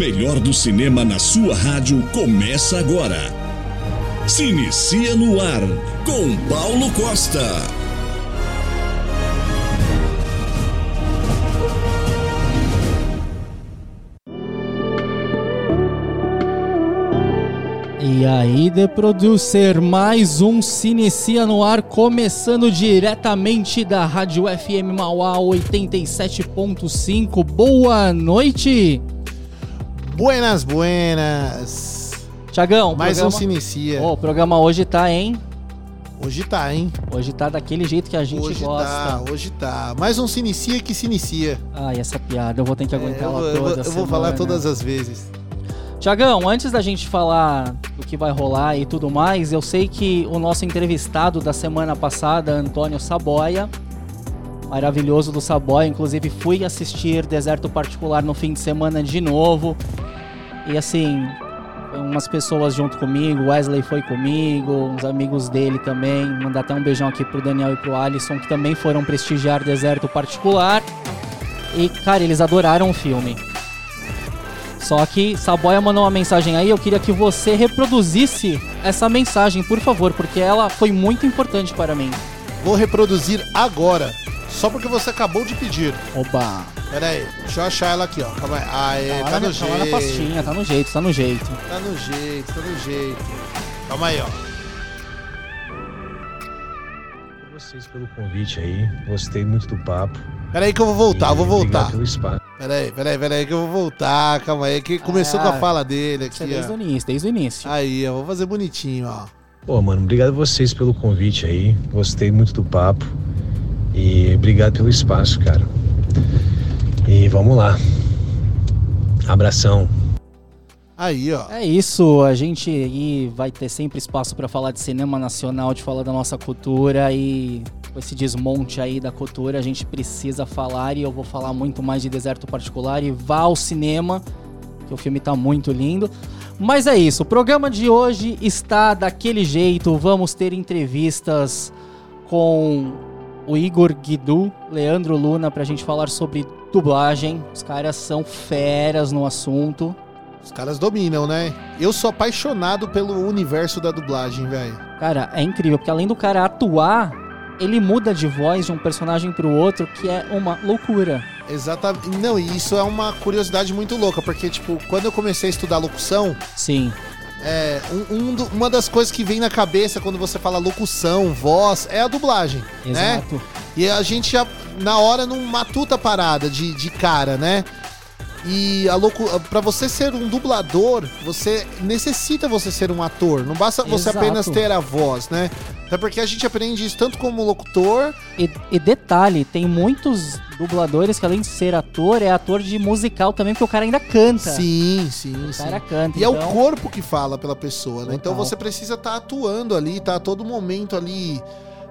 melhor do cinema na sua rádio começa agora. Se inicia no ar com Paulo Costa. E aí, The Producer, mais um Se Inicia no Ar, começando diretamente da Rádio FM Mauá 87.5. Boa noite! Buenas, buenas! Tiagão, Mais programa... um Se Inicia. Oh, o programa hoje tá, hein? Hoje tá, hein? Hoje tá daquele jeito que a gente hoje gosta. tá, hoje tá. Mais um Se Inicia que se inicia. Ai, essa piada, eu vou ter que aguentar É, ela vou- toda eu vou, eu vou semana. falar todas as vezes. Tiagão, antes da gente falar do que vai rolar e tudo mais, eu sei que o nosso entrevistado da semana passada, Antônio Saboia, maravilhoso do Saboia, inclusive fui assistir Deserto Particular no fim de semana de novo. E assim, umas pessoas junto comigo, Wesley foi comigo, uns amigos dele também. Mandar até um beijão aqui pro Daniel e pro Alisson, que também foram prestigiar Deserto Particular. E, cara, eles adoraram o filme. Só que Saboia mandou uma mensagem aí, eu queria que você reproduzisse essa mensagem, por favor, porque ela foi muito importante para mim. Vou reproduzir agora. Só porque você acabou de pedir. Oba! Pera aí, deixa eu achar ela aqui, ó. Calma aí. Aê, Tá tá, lá, no na, tá lá na jeito. pastinha, tá no jeito, tá no jeito. Tá no jeito, tá no jeito. Calma aí, ó. vocês pelo convite aí. Gostei muito do papo. Pera aí que eu vou voltar, eu vou voltar. Obrigado pelo espaço. Pera aí, pera aí, pera aí que eu vou voltar. Calma aí, que começou Ah, com a fala dele Isso é aqui, desde o ó. início, desde o início. Aí, eu vou fazer bonitinho, ó. Pô, mano, obrigado vocês pelo convite aí. Gostei muito do papo. E obrigado pelo espaço, cara. E vamos lá. Abração. Aí, ó. É isso, a gente aí vai ter sempre espaço para falar de cinema nacional, de falar da nossa cultura e com esse desmonte aí da cultura, a gente precisa falar e eu vou falar muito mais de Deserto Particular e vá ao cinema, que o filme tá muito lindo. Mas é isso, o programa de hoje está daquele jeito, vamos ter entrevistas com o Igor Guidu, Leandro Luna pra gente falar sobre dublagem. Os caras são feras no assunto. Os caras dominam, né? Eu sou apaixonado pelo universo da dublagem, velho. Cara, é incrível, porque além do cara atuar, ele muda de voz de um personagem pro outro, que é uma loucura. Exatamente. Não, e isso é uma curiosidade muito louca, porque, tipo, quando eu comecei a estudar locução, Sim, é, um- um do- uma das coisas que vem na cabeça quando você fala locução, voz, é a dublagem, né? exato. E a gente já, na hora, não matuta a parada de, de cara, né? E a locu... para você ser um dublador, você necessita você ser um ator. Não basta você Exato. apenas ter a voz, né? É porque a gente aprende isso tanto como locutor, E, e detalhe, tem muitos dubladores que além de ser ator, é ator de musical também, porque o cara ainda canta. Sim, sim, O sim. cara canta. E é o então- corpo que fala pela pessoa, né? Então Total. você precisa estar atuando ali, tá a todo momento ali,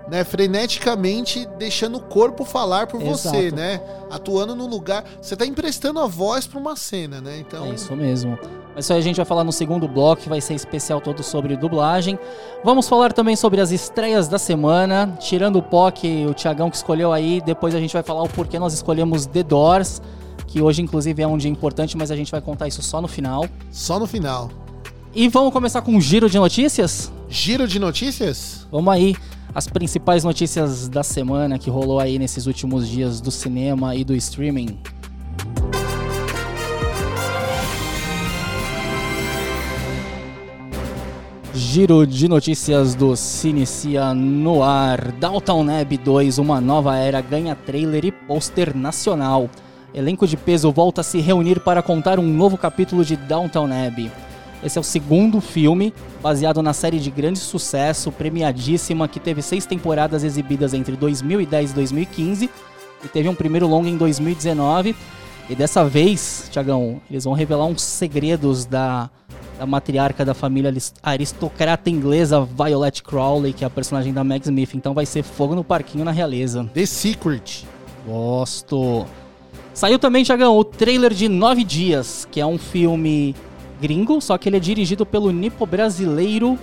né, freneticamente deixando o corpo falar por você, Exato. né? Atuando no lugar, você tá emprestando a voz pra uma cena, né? Então, É isso mesmo. Mas isso aí a gente vai falar no segundo bloco, que vai ser especial todo sobre dublagem. Vamos falar também sobre as estreias da semana, tirando o POC, o Tiagão que escolheu aí. Depois a gente vai falar o porquê nós escolhemos The Doors, que hoje inclusive é um dia importante, mas a gente vai contar isso só no final. só no final. E vamos começar com um giro de notícias? Giro de notícias? Vamos aí. As principais notícias da semana que rolou aí nesses últimos dias do cinema e do streaming. Giro de notícias do Se Inicia no ar. Downtown Neb 2, uma nova era, ganha trailer e pôster nacional. Elenco de peso volta a se reunir para contar um novo capítulo de Downtown Neb. Esse é o segundo filme, baseado na série de grande sucesso, premiadíssima, que teve seis temporadas exibidas entre 2010 e 2015, e teve um primeiro longa em 2019. E dessa vez, Tiagão, eles vão revelar uns segredos da, da matriarca da família aris- aristocrata inglesa Violet Crowley, que é a personagem da Meg Smith. Então vai ser fogo no parquinho na realeza. The Secret. Gosto. Saiu também, Tiagão, o trailer de Nove Dias, que é um filme gringo, só que ele é dirigido pelo nipo brasileiro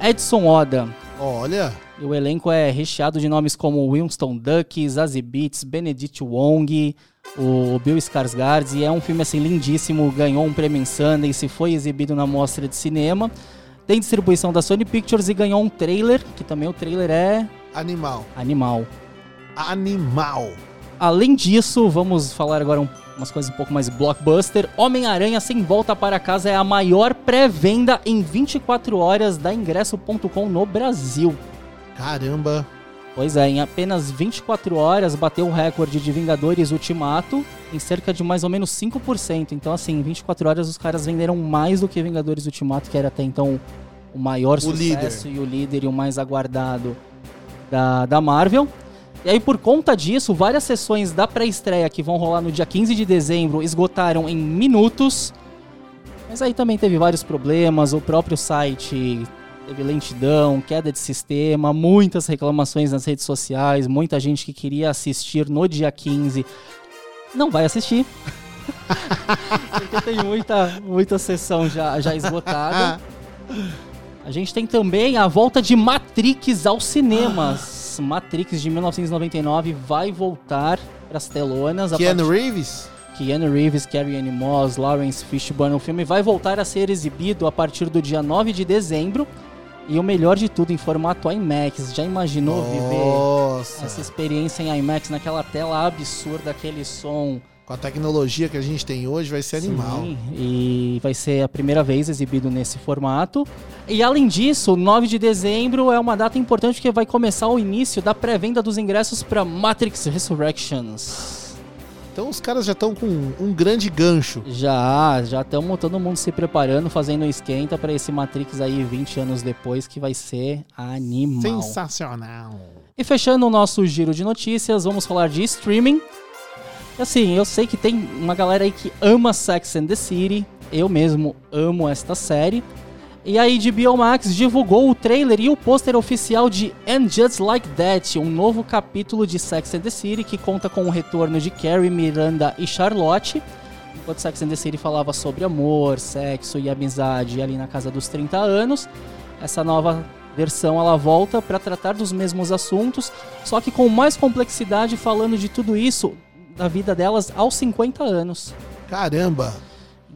Edson Oda. Olha, E o elenco é recheado de nomes como Winston Duck, Zazie Beetz, Benedict Wong, o Bill Skarsgård. E é um filme assim lindíssimo, ganhou um prêmio em Sundance, foi exibido na mostra de cinema. Tem distribuição da Sony Pictures e ganhou um trailer, que também o trailer é Animal. animal. Animal. Além disso, vamos falar agora um, umas coisas um pouco mais blockbuster. Homem-Aranha Sem Volta para Casa é a maior pré-venda em 24 horas da ingresso.com no Brasil. Caramba. Pois é, em apenas 24 horas bateu o recorde de Vingadores Ultimato em cerca de mais ou menos 5%. Então, assim, em 24 horas os caras venderam mais do que Vingadores Ultimato, que era até então o maior sucesso e o líder e o mais aguardado da, da Marvel. E aí, por conta disso, várias sessões da pré-estreia que vão rolar no dia 15 de dezembro esgotaram em minutos. Mas aí também teve vários problemas, o próprio site teve lentidão, queda de sistema, muitas reclamações nas redes sociais, muita gente que queria assistir no dia 15 não vai assistir. Porque tem muita, muita sessão já, já esgotada. A gente tem também a volta de Matrix aos cinemas. Matrix de 1999 vai voltar para as telonas. Keanu partir- Reeves? Keanu Reeves, Carrie Ann Moss, Lawrence Fishburne. O filme vai voltar a ser exibido a partir do dia 9 de dezembro. E o melhor de tudo, em formato IMAX. Já imaginou viver Nossa. essa experiência em IMAX naquela tela absurda, aquele som Com a tecnologia que a gente tem hoje, vai ser animal. Sim, e vai ser a primeira vez exibido nesse formato. E além disso, 9 de dezembro é uma data importante porque vai começar o início da pré-venda dos ingressos para Matrix Resurrections. Então os caras já estão com um grande gancho. Já, já estamos todo mundo se preparando, fazendo um esquenta para esse Matrix aí 20 anos depois que vai ser animal. Sensacional. E fechando o nosso giro de notícias, vamos falar de streaming. Assim, eu sei que tem uma galera aí que ama Sex and the City. Eu mesmo amo esta série. E a HBO Max divulgou o trailer e o pôster oficial de And Just Like That, um novo capítulo de Sex and the City que conta com o retorno de Carrie, Miranda e Charlotte. Enquanto Sex and the City falava sobre amor, sexo e amizade ali na casa dos 30 anos, essa nova versão ela volta para tratar dos mesmos assuntos, só que com mais complexidade, falando de tudo isso da vida delas aos 50 anos. Caramba.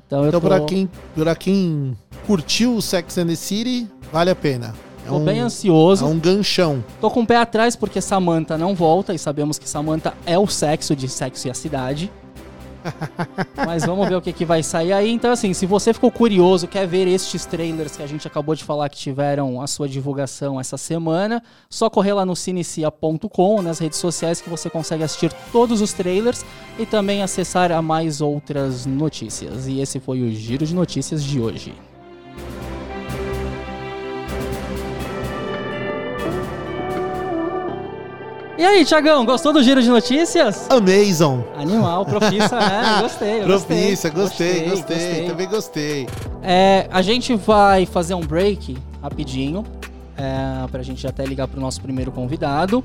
Então Então, tô, pra quem, pra quem curtiu o Sex and the City, vale a pena. É tô um, bem é ansioso. um ganchão. Tô com o pé atrás porque Samantha não volta e sabemos que Samantha é o sexo de Sexo e a Cidade. Mas vamos ver o que, que vai sair aí. Então, assim, se você ficou curioso, quer ver estes trailers que a gente acabou de falar que tiveram a sua divulgação essa semana, só correr lá no cinecia.com, nas redes sociais, que você consegue assistir todos os trailers e também acessar a mais outras notícias. E esse foi o Giro de Notícias de hoje. E aí, Tiagão, gostou do Giro de Notícias? Amazon. Animal, profissa, né? Gostei, Propícia, gostei, Gostei, gostei, gostei. também gostei. É, a gente vai fazer um break rapidinho, é, pra gente até ligar pro nosso primeiro convidado.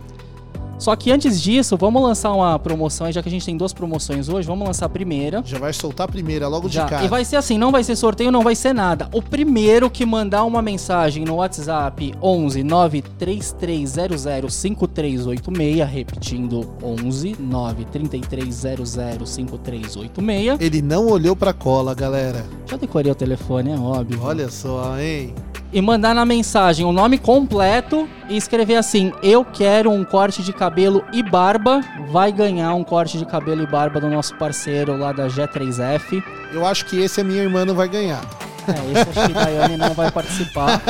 Só que antes disso, vamos lançar uma promoção, já que a gente tem duas promoções hoje, vamos lançar a primeira. Já vai soltar a primeira logo Já. de cara. E vai ser assim, não vai ser sorteio, não vai ser nada. O primeiro que mandar uma mensagem no WhatsApp 11 93300 5386, repetindo 11 93300 5386. Ele não olhou pra cola, galera. Já decorei o telefone, é óbvio. Olha só, hein? E mandar na mensagem o nome completo e escrever assim: Eu quero um corte de cabelo e barba. Vai ganhar um corte de cabelo e barba do nosso parceiro lá da G3F. Eu acho que esse a minha irmã não vai ganhar. É, esse acho que a Daiane não vai participar.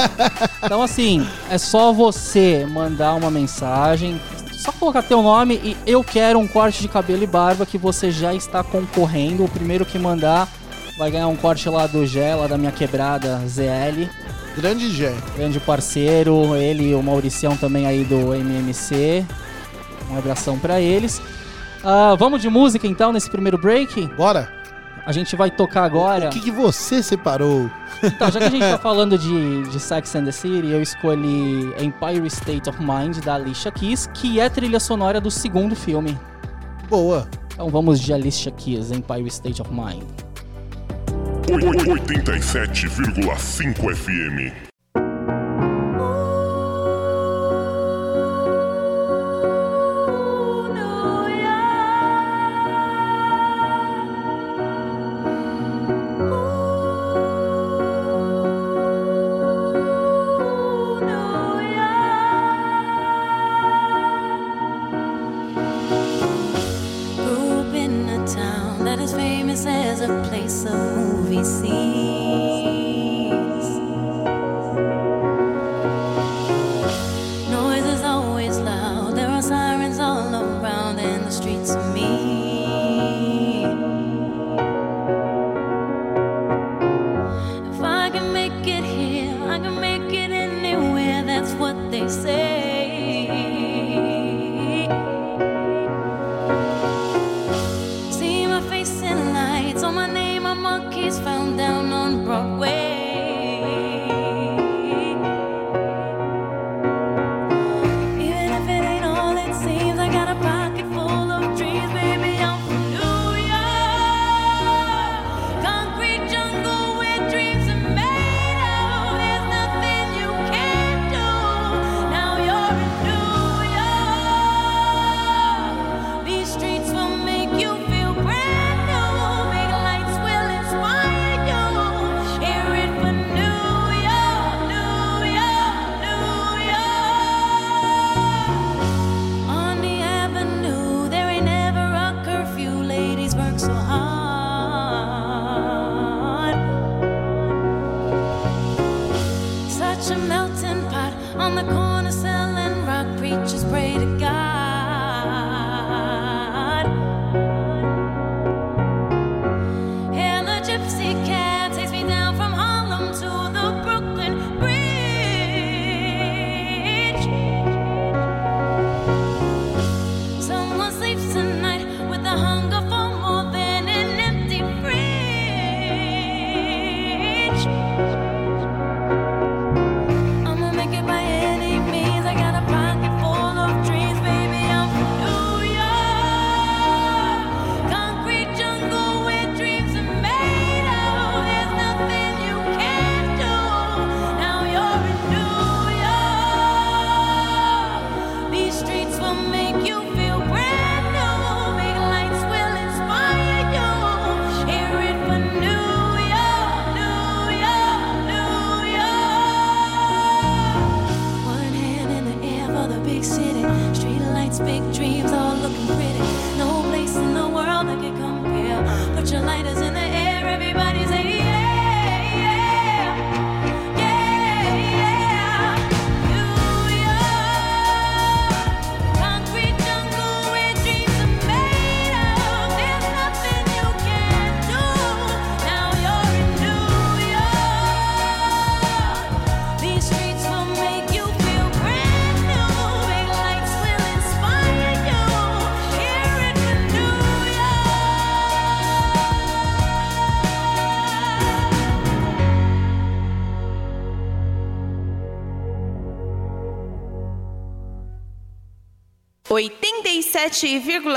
Então, assim, é só você mandar uma mensagem. Só colocar teu nome e eu quero um corte de cabelo e barba que você já está concorrendo. O primeiro que mandar vai ganhar um corte lá do Gé, lá da minha quebrada ZL. Grande Gé. grande parceiro, ele e o Mauricião também aí do MMC. Um abração pra eles. Ah, vamos de música então nesse primeiro break? Bora. A gente vai tocar agora. O que, que você separou? Então, já que a gente tá falando de, de Sex and the City, eu escolhi Empire State of Mind da Alicia Keys, que é trilha sonora do segundo filme. Boa. Então vamos de Alicia Keys, Empire State of Mind. 87,5 FM.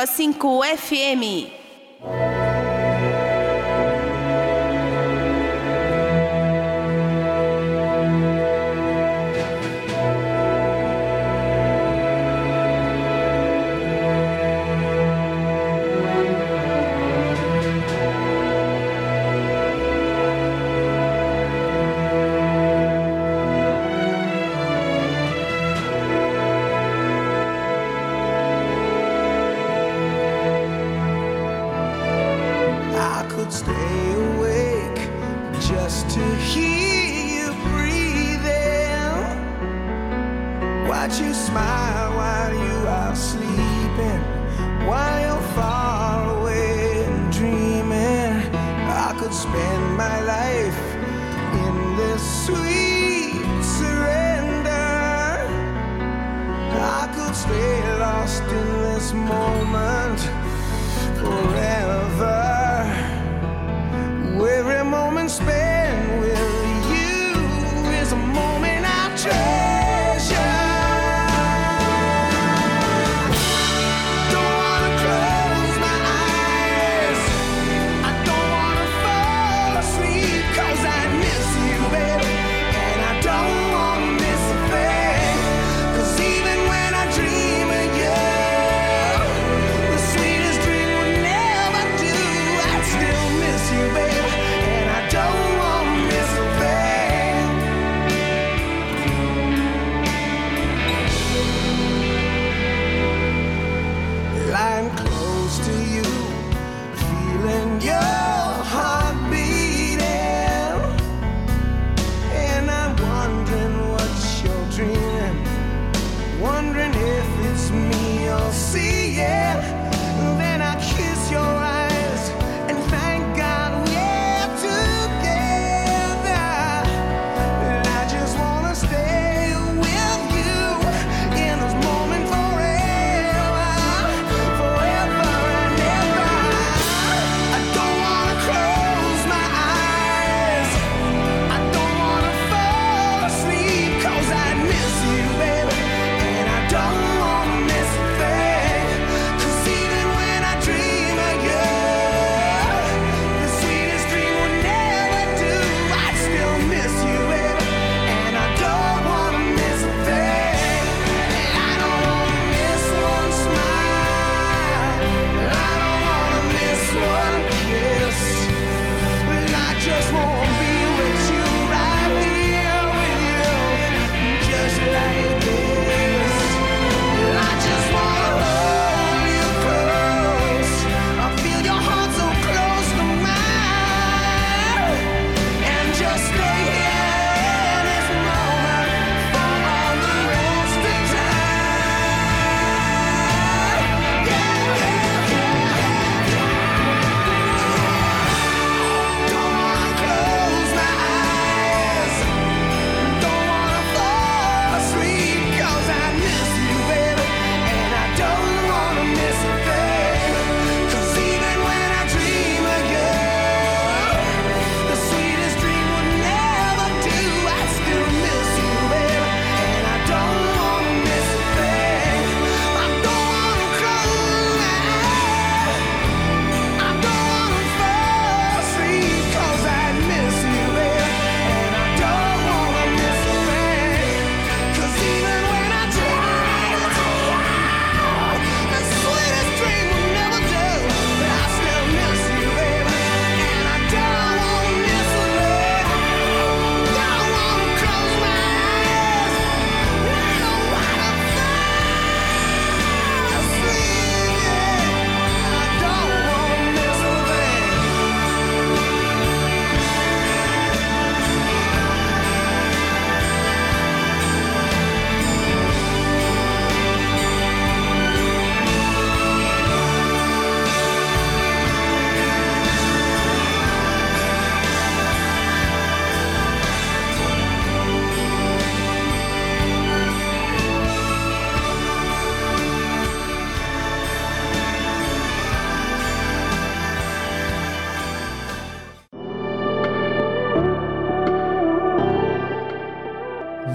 87,5 FM.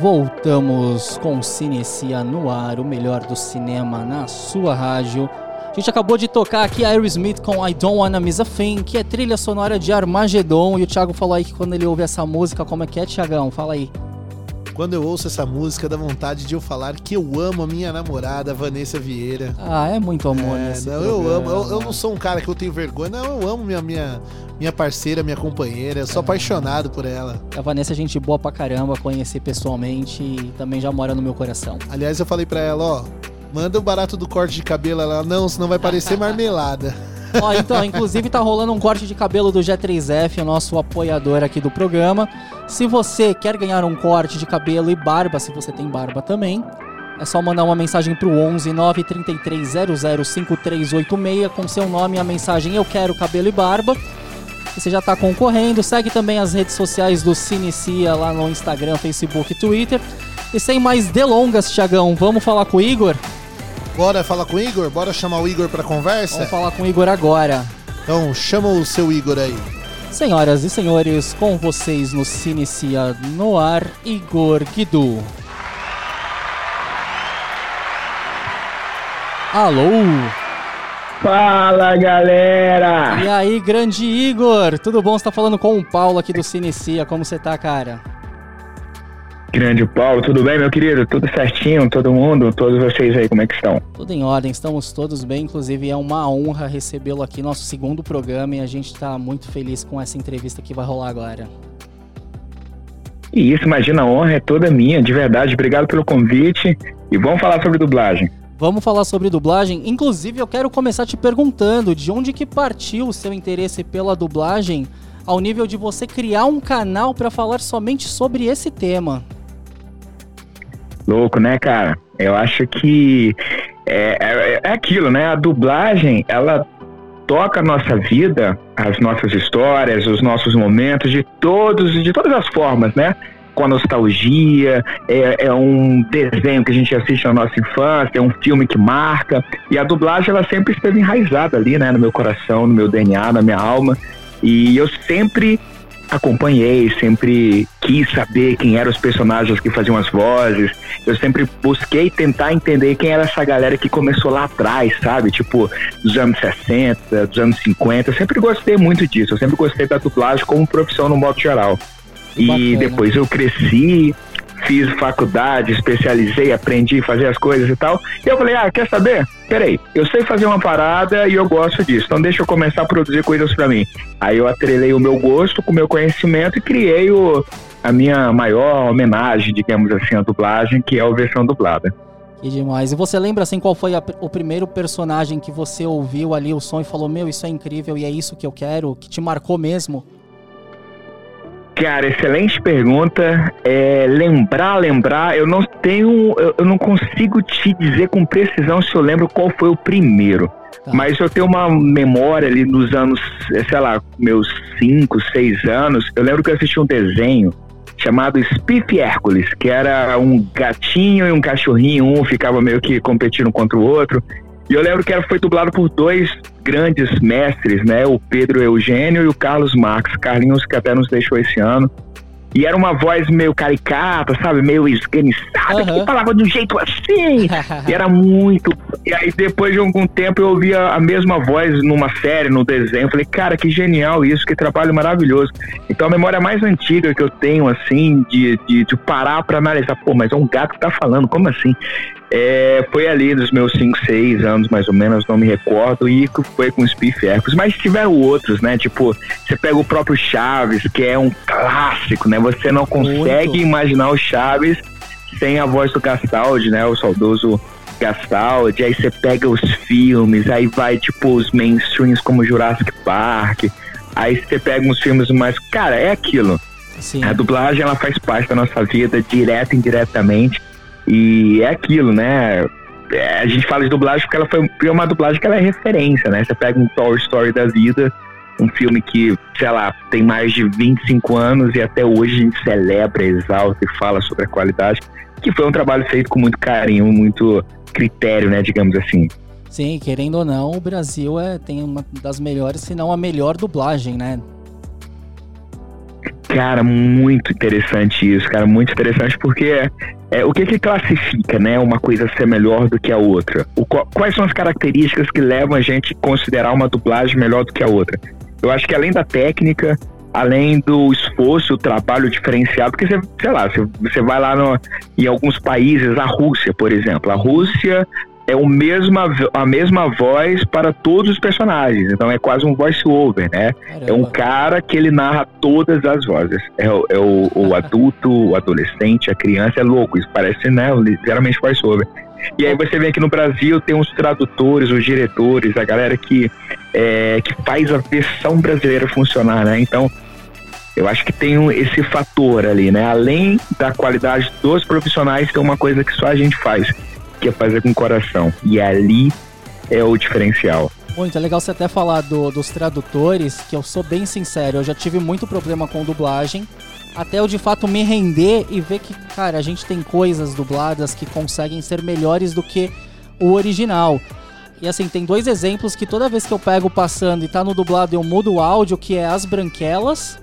Voltamos com Cinecia no ar, o melhor do cinema na sua rádio. A gente acabou de tocar aqui Aerosmith com I Don't Wanna Miss a Thing, que é trilha sonora de Armagedon. E o Thiago falou aí que quando ele ouve essa música, como é que é, Thiagão? Fala aí. Quando eu ouço essa música, dá vontade de eu falar que eu amo a minha namorada, Vanessa Vieira. Ah, é muito amor É, nesse não, eu amo. Eu, eu não sou um cara que eu tenho vergonha. Não, eu amo minha, minha, minha parceira, minha companheira. Eu sou apaixonado por ela. A Vanessa é gente boa pra caramba, conheci pessoalmente e também já mora no meu coração. Aliás, eu falei pra ela, ó, manda o barato do corte de cabelo. Ela, não, senão vai parecer marmelada. Ó, então, inclusive tá rolando um corte de cabelo do G3F, o nosso apoiador aqui do programa. Se você quer ganhar um corte de cabelo e barba, se você tem barba também, é só mandar uma mensagem pro 11 933 005386 com seu nome e a mensagem Eu quero cabelo e barba. E você já tá concorrendo. Segue também as redes sociais do Cinecia lá no Instagram, Facebook e Twitter. E sem mais delongas, Thiagão, vamos falar com o Igor? Bora falar com o Igor? Bora chamar o Igor pra conversa? Vamos falar com o Igor agora. Então, chama o seu Igor aí. Senhoras e senhores, com vocês no Cinecia no ar, Igor Guidu. Alô? Fala galera! E aí, grande Igor? Tudo bom? Você tá falando com o Paulo aqui do Cinecia. Como você tá, cara? Grande Paulo, tudo bem, meu querido? Tudo certinho, todo mundo, todos vocês aí, como é que estão? Tudo em ordem, estamos todos bem. Inclusive, é uma honra recebê-lo aqui, nosso segundo programa, e a gente tá muito feliz com essa entrevista que vai rolar agora. E isso, imagina, a honra é toda minha, de verdade. Obrigado pelo convite e vamos falar sobre dublagem. Vamos falar sobre dublagem. Inclusive, eu quero começar te perguntando de onde que partiu o seu interesse pela dublagem ao nível de você criar um canal para falar somente sobre esse tema. Louco, né, cara? Eu acho que é, é, é aquilo, né? A dublagem, ela toca a nossa vida, as nossas histórias, os nossos momentos, de todos, de todas as formas, né? Com a nostalgia, é, é um desenho que a gente assiste na nossa infância, é um filme que marca. E a dublagem, ela sempre esteve enraizada ali, né? No meu coração, no meu DNA, na minha alma. E eu sempre acompanhei, sempre quis saber quem eram os personagens que faziam as vozes. Eu sempre busquei tentar entender quem era essa galera que começou lá atrás, sabe? Tipo, dos anos 60, dos anos 50. Eu sempre gostei muito disso. Eu sempre gostei da dublagem como profissão no modo geral. E Bacana. depois eu cresci, fiz faculdade, especializei, aprendi a fazer as coisas e tal. E eu falei, ah, quer saber? Peraí, eu sei fazer uma parada e eu gosto disso, então deixa eu começar a produzir coisas pra mim. Aí eu atrelei o meu gosto com o meu conhecimento e criei o, a minha maior homenagem, digamos assim, à dublagem, que é a versão dublada. Que demais. E você lembra assim qual foi a- o primeiro personagem que você ouviu ali o som e falou: "Meu, isso é incrível e é isso que eu quero", que te marcou mesmo? Cara, excelente pergunta. É, lembrar, lembrar, eu não tenho, eu, eu não consigo te dizer com precisão se eu lembro qual foi o primeiro. Tá. Mas eu tenho uma memória ali dos anos, sei lá, meus 5, 6 anos. Eu lembro que eu assisti um desenho chamado Spiff Hércules, que era um gatinho e um cachorrinho, um ficava meio que competindo contra o outro. E eu lembro que era, foi dublado por dois grandes mestres, né? O Pedro Eugênio e o Carlos Marques. Carlinhos, que até nos deixou esse ano. E era uma voz meio caricata, sabe? Meio esganiçada, Aham. que falava de um jeito assim. E era muito. E aí, depois de algum tempo, eu ouvia a mesma voz numa série, no desenho. Eu falei, cara, que genial isso, que trabalho maravilhoso. Então, a memória mais antiga que eu tenho, assim, de, de, de parar pra analisar, pô, mas é um gato que tá falando, como assim? É, foi ali dos meus 5, 6 anos, mais ou menos, não me recordo, e foi com os Spiff Hércules. Mas tiveram outros, né? Tipo, você pega o próprio Chaves, que é um clássico, né? Você não consegue Muito. imaginar o Chaves sem a voz do Gastaldi, né? O saudoso Gastaldi. Aí você pega os filmes, aí vai, tipo, os mainstreams como Jurassic Park. Aí você pega uns filmes mais. Cara, é aquilo. Sim. A dublagem ela faz parte da nossa vida, direta e indiretamente. E é aquilo, né? É, a gente fala de dublagem porque ela foi foi uma dublagem que ela é referência, né? Você pega um Toy Story da vida, um filme que, sei lá, tem mais de 25 anos e até hoje a gente celebra, exalta e fala sobre a qualidade, que foi um trabalho feito com muito carinho, muito critério, né? Digamos assim. Sim, querendo ou não, o Brasil é, tem uma das melhores, se não a melhor dublagem, né? Cara, muito interessante isso, cara, muito interessante porque é, o que que classifica, né, uma coisa ser melhor do que a outra? O, quais são as características que levam a gente a considerar uma dublagem melhor do que a outra? Eu acho que além da técnica, além do esforço, o trabalho diferenciado, porque você, sei lá, você, você vai lá no, em alguns países, a Rússia, por exemplo, a Rússia é o mesma, a mesma voz para todos os personagens, então é quase um voice over, né? É um Caramba. cara que ele narra todas as vozes. É, o- é o, o adulto, o adolescente, a criança, é louco. Isso parece, né, literalmente voice over. E aí você vem aqui no Brasil, tem os tradutores, os diretores, a galera que, é, que faz a versão brasileira funcionar, né? Então, eu acho que tem um- esse fator ali, né? Além da qualidade dos profissionais, tem uma coisa que só a gente faz, que é fazer com o coração. E ali é o diferencial. Muito é legal você até falar do- dos tradutores, que eu sou bem sincero, eu já tive muito problema com dublagem, até eu de fato me render e ver que, cara, a gente tem coisas dubladas que conseguem ser melhores do que o original. E assim, tem dois exemplos que toda vez que eu pego passando e tá no dublado eu mudo o áudio, que é As Branquelas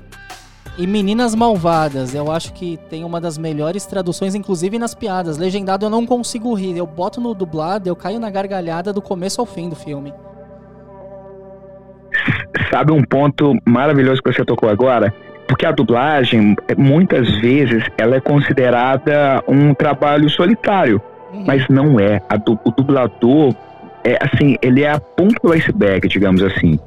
e Meninas Malvadas. Eu acho que tem uma das melhores traduções, inclusive nas piadas. Legendado eu não consigo rir, eu boto no dublado, eu caio na gargalhada do começo ao fim do filme. sabe um ponto maravilhoso que você tocou agora? Porque a dublagem, muitas vezes, ela é considerada um trabalho solitário, Uhum. mas não é. Du- o dublador, é assim, ele é a ponta do iceberg, digamos assim.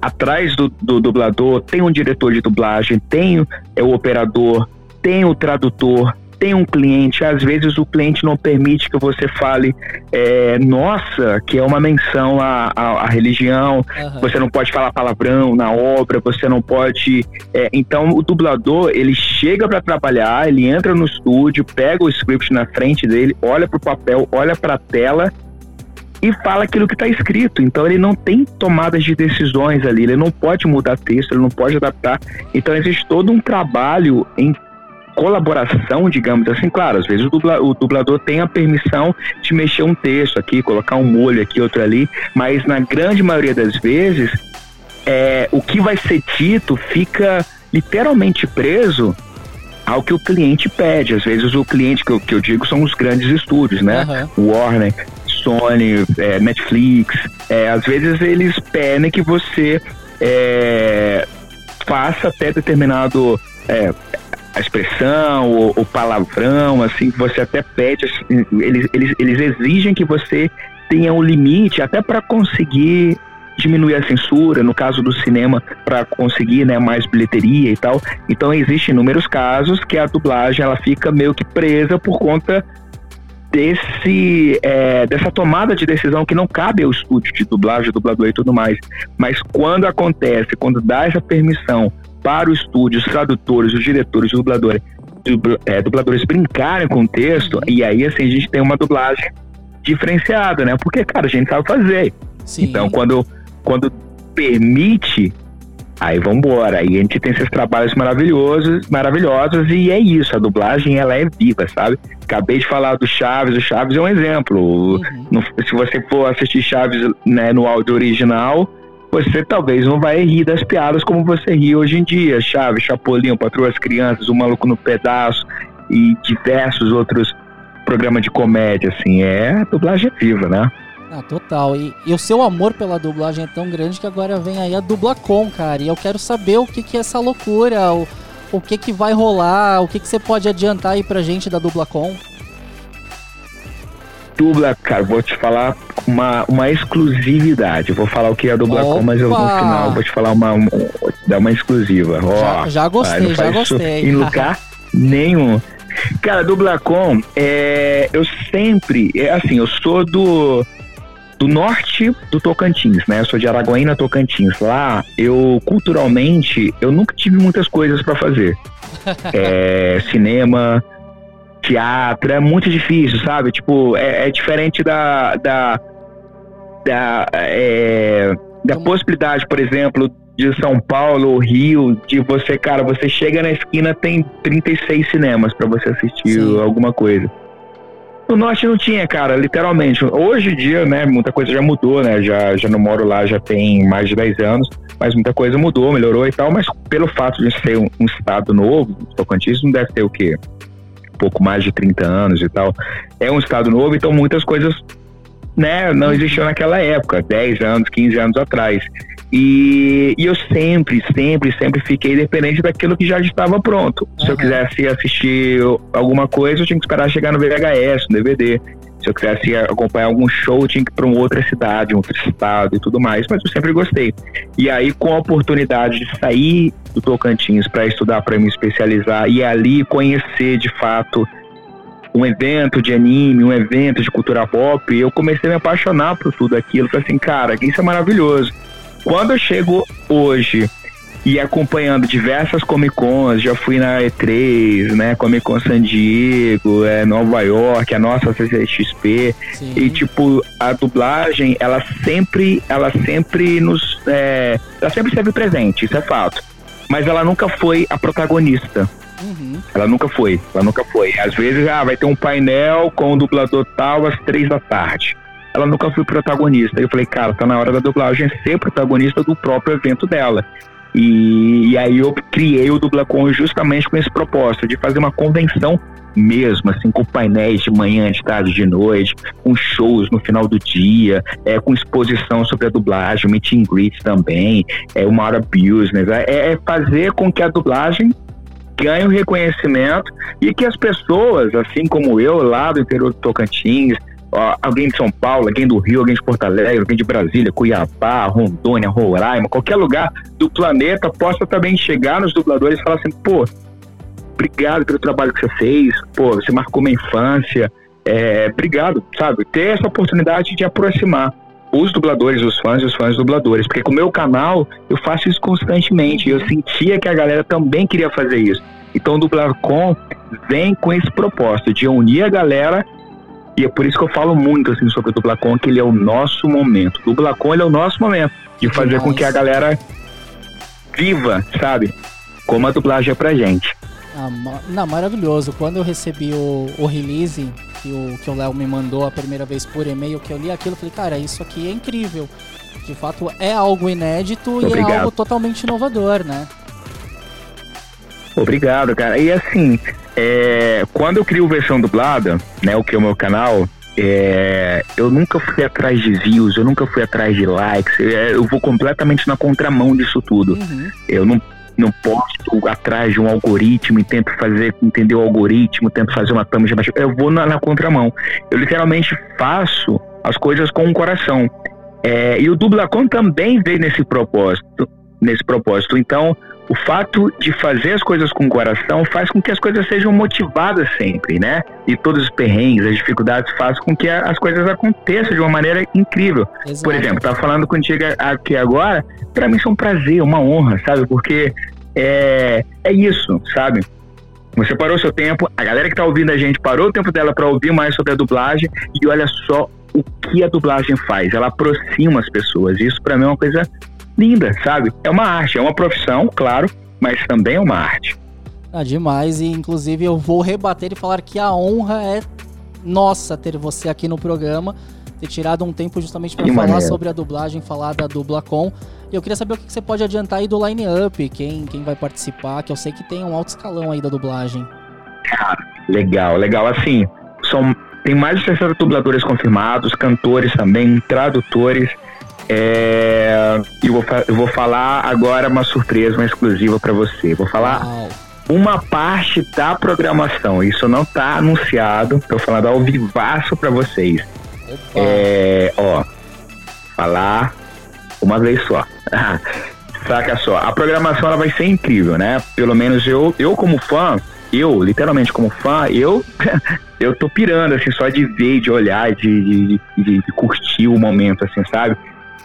Atrás do, do dublador tem um diretor de dublagem, tem o- é, o operador, tem o tradutor, tem um cliente. Às vezes o cliente não permite que você fale, é, nossa, que é uma menção à, à- à religião, Aham. você não pode falar palavrão na obra, você não pode. é, então o dublador ele chega para trabalhar, ele entra no estúdio, pega o script na frente dele, olha pro papel, olha pra tela e fala aquilo que está escrito. Então ele não tem tomadas de decisões ali, ele não pode mudar texto, ele não pode adaptar. Então existe todo um trabalho em colaboração, digamos assim, claro, às vezes o, dubla- o dublador tem a permissão de mexer um texto aqui, colocar um molho aqui, outro ali, mas na grande maioria das vezes é, o que vai ser dito fica literalmente preso ao que o cliente pede. Às vezes o cliente que eu, que eu digo são os grandes estúdios, né? Aham. Warner, Sony, é, Netflix. É, às vezes eles pedem que você é, faça até determinado é, a expressão, o, palavrão, assim, que você até pede, assim, eles, eles, eles exigem que você tenha um limite até para conseguir diminuir a censura, no caso do cinema, para conseguir né, mais bilheteria e tal. Então existem inúmeros casos que a dublagem ela fica meio que presa por conta desse é, dessa tomada de decisão que não cabe ao estúdio de dublagem, dublador e tudo mais. Mas quando acontece, quando dá essa permissão para o estúdio, os tradutores, os diretores, os dubladores, dubla- é, dubladores brincarem com o texto, e aí assim a gente tem uma dublagem diferenciada, né? Porque, cara, a gente sabe fazer. Sim. Então, quando, quando permite, aí vambora. Aí a gente tem esses trabalhos maravilhosos, maravilhosos, e é isso. A dublagem, ela é viva, sabe? Acabei de falar do Chaves, o Chaves é um exemplo. Uhum. no- se você for assistir Chaves né, no áudio original, você talvez não vai rir das piadas como você ri hoje em dia. Chaves, Chapolin, Patroa as Crianças, O Maluco no Pedaço e diversos outros programas de comédia, assim. É dublagem é viva, né? Ah, total. E, e o seu amor pela dublagem é tão grande que agora vem aí a Dublacom, cara. E eu quero saber o que, que é essa loucura, o, o que, que vai rolar, o que, que você pode adiantar aí pra gente da Dublacom. Dubla, cara, vou te falar uma, uma exclusividade. Vou falar o que é a Dublacom, mas eu no final vou te falar uma, um- dar uma exclusiva. Ó, já, gostei, não já gostei. Em lugar nenhum. Cara, Dublacom, é, eu sempre, é assim, eu sou do do norte do Tocantins, né? Eu sou de Araguaína, Tocantins. Lá, eu culturalmente, eu nunca tive muitas coisas pra fazer. É, cinema, teatro, é muito difícil, sabe? Tipo, é, é diferente da da da, é, da possibilidade, por exemplo, de São Paulo ou Rio, de você, cara, você chega na esquina tem 36 cinemas pra você assistir Sim. alguma coisa. No norte não tinha, cara, literalmente. Hoje em dia, né, muita coisa já mudou, né? Já, já não moro lá, já tem mais de 10 anos, mas muita coisa mudou, melhorou e tal. Mas pelo fato de ser um, um estado novo, Tocantins não deve ter o quê? pouco mais de 30 anos e tal. É um estado novo, então muitas coisas né, não existiam naquela época, 10 anos, 15 anos atrás. E, e eu sempre, sempre, sempre fiquei dependente daquilo que já estava pronto. Se eu quisesse assistir alguma coisa, eu tinha que esperar chegar no VHS, no DVD. Se eu quisesse acompanhar algum show, eu tinha que ir para uma outra cidade, um outro estado e tudo mais. Mas eu sempre gostei. E aí, com a oportunidade de sair do Tocantins para estudar, para me especializar e ali conhecer de fato um evento de anime, um evento de cultura pop, eu comecei a me apaixonar por tudo aquilo. Falei assim, cara, isso é maravilhoso. Quando eu chego hoje e acompanhando diversas Comic Cons, já fui na E3, né, Comic Con San Diego, é, Nova York, a nossa CCXP, Sim. e tipo, a dublagem, ela sempre, ela sempre nos, é, ela sempre esteve presente, isso é fato. Mas ela nunca foi a protagonista. Uhum. Ela nunca foi, ela nunca foi. Às vezes, ah, vai ter um painel com o dublador tal às três da tarde. Ela nunca foi protagonista. Eu falei, cara, tá na hora da dublagem ser protagonista do próprio evento dela. E, e aí eu criei o Dublacon justamente com esse propósito, de fazer uma convenção mesmo, assim, com painéis de manhã, de tarde, de noite, com shows no final do dia, é, com exposição sobre a dublagem, meet and greet também, é uma hora business, é, é fazer com que a dublagem ganhe o reconhecimento e que as pessoas, assim como eu, lá do interior do Tocantins, ó, alguém de São Paulo, alguém do Rio, alguém de Porto Alegre, alguém de Brasília, Cuiabá, Rondônia, Roraima, qualquer lugar do planeta possa também chegar nos dubladores e falar assim, pô, obrigado pelo trabalho que você fez, pô, você marcou minha infância, é, obrigado, sabe? Ter essa oportunidade de aproximar os dubladores, os fãs e os fãs dubladores, porque com o meu canal eu faço isso constantemente, eu sentia que a galera também queria fazer isso. Então o Dublacom vem com esse propósito de unir a galera e é por isso que eu falo muito assim sobre o Dublacom, que ele é o nosso momento. O Dublacom ele é o nosso momento de fazer com que a galera viva, sabe? Como a dublagem é pra gente. Ah, não, maravilhoso. Quando eu recebi o, o release que o, que o Léo me mandou a primeira vez por e-mail, que eu li aquilo, eu falei, cara, isso aqui é incrível. De fato, é algo inédito e é Obrigado. algo totalmente inovador, né? Obrigado, cara. E assim, é, quando eu crio versão dublada, né, o que é o meu canal, é, eu nunca fui atrás de views, eu nunca fui atrás de likes, é, eu vou completamente na contramão disso tudo. Uhum. Eu não, não posto atrás de um algoritmo e tento fazer, entender o algoritmo, tento fazer uma thumb. Eu vou na, na contramão. Eu literalmente faço as coisas com o coração. É, e o Dublacom também veio nesse propósito. Nesse propósito. Então, o fato de fazer as coisas com o coração faz com que as coisas sejam motivadas sempre, né? E todos os perrengues, as dificuldades fazem com que as coisas aconteçam de uma maneira incrível. Exato. Por exemplo, tava falando contigo aqui agora, pra mim isso é um prazer, uma honra, sabe? Porque é, é isso, sabe? Você parou seu tempo, a galera que tá ouvindo a gente parou o tempo dela pra ouvir mais sobre a dublagem e olha só o que a dublagem faz. Ela aproxima as pessoas. Isso pra mim é uma coisa linda, sabe? É uma arte, é uma profissão, claro, mas também é uma arte. Ah, demais. E inclusive eu vou rebater e falar que a honra é nossa ter você aqui no programa, ter tirado um tempo justamente para falar maneiro. sobre a dublagem, falar da Dublacom. E eu queria saber o que você pode adiantar aí do line-up, quem, quem vai participar, que eu sei que tem um alto escalão aí da dublagem. Legal, legal. Assim, são, tem mais de 60 dubladores confirmados, cantores também, tradutores. É, e vou, eu vou falar agora uma surpresa, uma exclusiva pra você. Vou falar Uau. uma parte da programação. Isso não tá anunciado. Tô falando ao vivaço pra vocês. Opa. É, ó, falar uma vez só. Saca só, a programação ela vai ser incrível, né? Pelo menos eu, eu como fã, eu, literalmente como fã, eu eu tô pirando, assim, só de ver, de olhar, de, de, de- de curtir o momento, assim, sabe?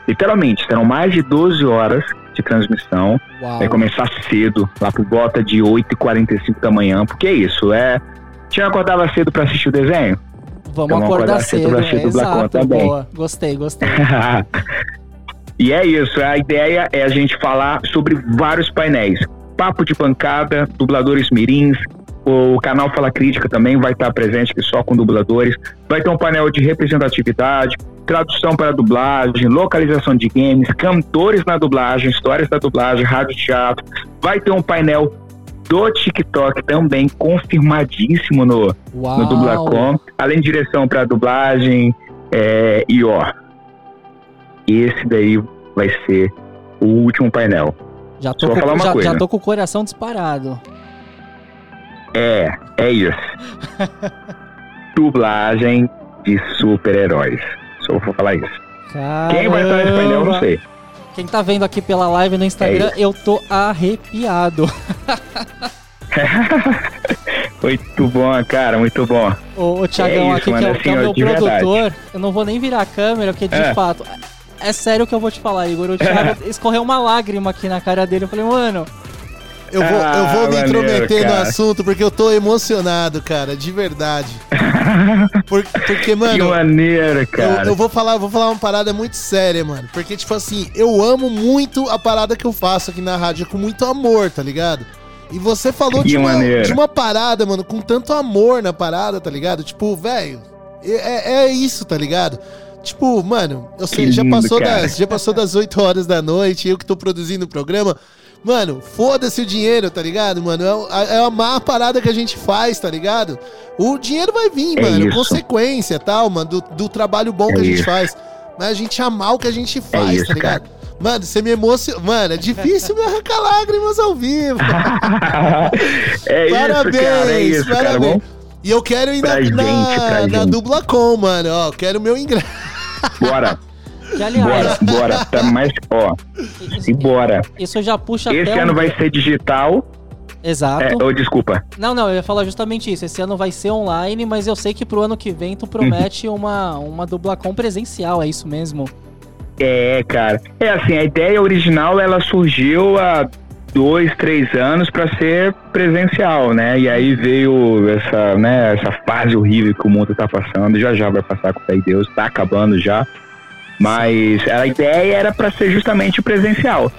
Literalmente, serão mais de 12 horas de transmissão. Uau. Vai começar cedo, lá por volta de 8h45 da manhã, porque é isso, é. Tinha acordava cedo pra assistir o desenho? Vamos Vamos acordar acordar cedo cedo. assistir é, exato, também. boa. Gostei, gostei. e é isso, a ideia é a gente falar sobre vários painéis. Papo de bancada, dubladores mirins, O canal Fala Crítica também vai estar presente aqui só com dubladores. Vai ter um painel de representatividade, tradução para dublagem, localização de games, cantores na dublagem, histórias da dublagem, rádio teatro. Vai ter um painel do TikTok também confirmadíssimo no, Uau. no Dublacom, além de direção para dublagem é, e ó, esse daí vai ser o último painel. Já tô, Só com, falar uma já, coisa. já tô com o coração disparado. É, é isso. Dublagem de super-heróis. Só vou falar isso. Quem vai estar nesse painel, eu não sei. Quem tá vendo aqui pela live no Instagram, É eu tô arrepiado. Muito bom, cara, muito bom. O, o Thiagão É isso, aqui, mano, que é, o- assim, que é meu de verdade. produtor, eu não vou nem virar a câmera, porque de É. fato. É sério que eu vou te falar, Igor. O Thiago escorreu uma lágrima aqui na cara dele. Eu falei, mano, Eu vou, eu vou Ah, me maneiro, intrometer no assunto porque eu tô emocionado, cara, de verdade. Por- porque, que mano, maneiro, eu, cara. eu vou falar, vou falar uma parada muito séria, mano. Porque, tipo assim, eu amo muito a parada que eu faço aqui na rádio com muito amor, tá ligado? E você falou Que de uma, maneiro. de uma parada, mano, com tanto amor na parada, tá ligado? Tipo, velho, é, é isso, tá ligado? Tipo, mano, eu sei, Que já lindo, passou cara. das, já passou das 8 horas da noite, eu que tô produzindo o programa. Mano, foda-se o dinheiro, tá ligado, mano? É, o- é a parada que a gente faz, tá ligado? O dinheiro vai vir, É mano, isso. consequência tal, mano, do, do trabalho bom É que a gente isso. faz. Mas a gente amar o que a gente faz, isso, tá ligado? Mano, você me emociona. Mano, é difícil me arrancar lágrimas ao vivo. é isso, parabéns, cara, é isso, cara. parabéns. Vamos, E eu quero ir na, Pra gente, na, na gente. dubla com, mano. Ó, quero meu ingresso. bora, que bora, aliás, bora. Tá mais, ó, e bora. isso já puxa Esse ano um- vai ser digital. Exato. É, oh, desculpa. Não, não, eu ia falar justamente isso. Esse ano vai ser online, mas eu sei que pro ano que vem tu promete uma, uma dublacom presencial, é isso mesmo? É, cara. É assim, a ideia original ela surgiu há dois, três anos para ser presencial, né? E aí veio essa, né, essa fase horrível que o mundo tá passando. Já já vai passar com fé Deus, tá acabando já. Mas a ideia era para ser justamente presencial.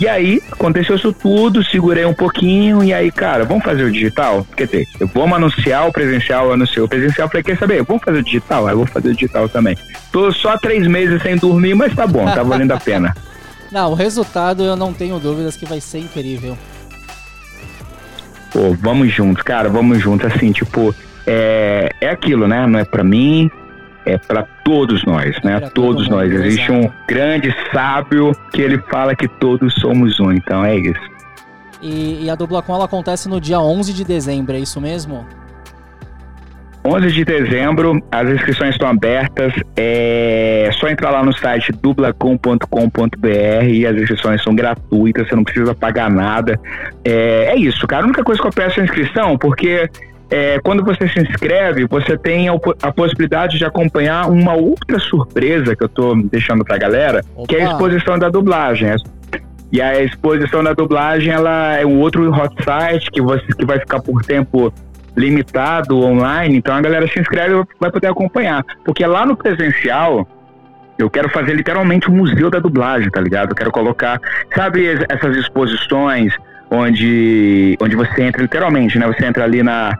E aí, aconteceu isso tudo, segurei um pouquinho, e aí, cara, vamos fazer o digital? Quer dizer, eu vou anunciar o presencial, eu anunciei o presencial, falei, quer saber, vamos fazer o digital? Aí eu vou fazer o digital também. Tô só três meses sem dormir, mas tá bom, tá valendo a pena. Não, o resultado eu não tenho dúvidas que vai ser incrível. Pô, vamos juntos, cara, vamos juntos. Assim, tipo, é, é aquilo, né? Não é pra mim, é pra todos nós, né? Todos nós. Existe um grande sábio que ele fala que todos somos um, então é isso. E, e a dublacom ela acontece no dia 11 de dezembro, é isso mesmo? 11 de dezembro, as inscrições estão abertas. É só entrar lá no site dublacom.com.br e as inscrições são gratuitas, você não precisa pagar nada. É, é isso, cara. A única coisa que eu peço é a inscrição, porque é, quando você se inscreve, você tem a, a possibilidade de acompanhar uma outra surpresa que eu tô deixando pra galera, que é a Opa. exposição da dublagem. E a exposição da dublagem, ela é um outro hot site que, você, que vai ficar por tempo limitado online, então a galera se inscreve e vai poder acompanhar. Porque lá no presencial, eu quero fazer literalmente um museu da dublagem, tá ligado? Eu quero colocar, sabe, es- essas exposições onde, onde você entra literalmente, né? Você entra ali na,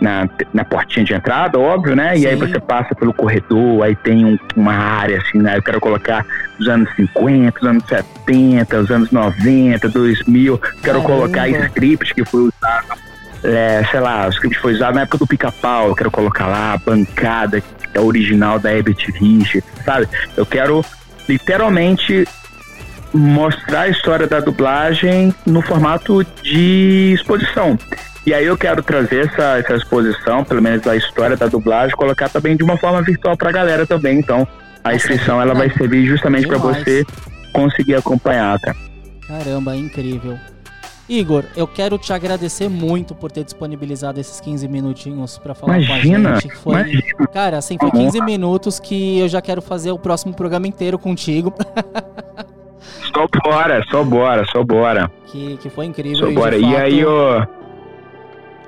na, na portinha de entrada, óbvio, né? E aí Sim. você passa pelo corredor, aí tem um- uma área assim, né? Eu quero colocar os anos 50, os anos 70, os anos 90, 2000. Quero Caramba. colocar script que foi usado é, sei lá, o script foi usado na época do pica-pau, eu quero colocar lá a bancada que é original da Herbert Rich, sabe? Eu quero literalmente mostrar a história da dublagem no formato de exposição. E aí eu quero trazer essa, essa exposição, pelo menos a história da dublagem, colocar também de uma forma virtual pra galera também. Então, a inscrição ela vai servir justamente para você conseguir acompanhar, cara. Caramba, incrível. Igor, eu quero te agradecer muito por ter disponibilizado esses 15 minutinhos pra falar Imagina, com a gente. Foi, imagina. cara, assim, foi Uma 15 minutos que eu já quero fazer o próximo programa inteiro contigo, Só bora, só bora, só bora. que, que foi incrível. Só e bora. E fato- aí, ó.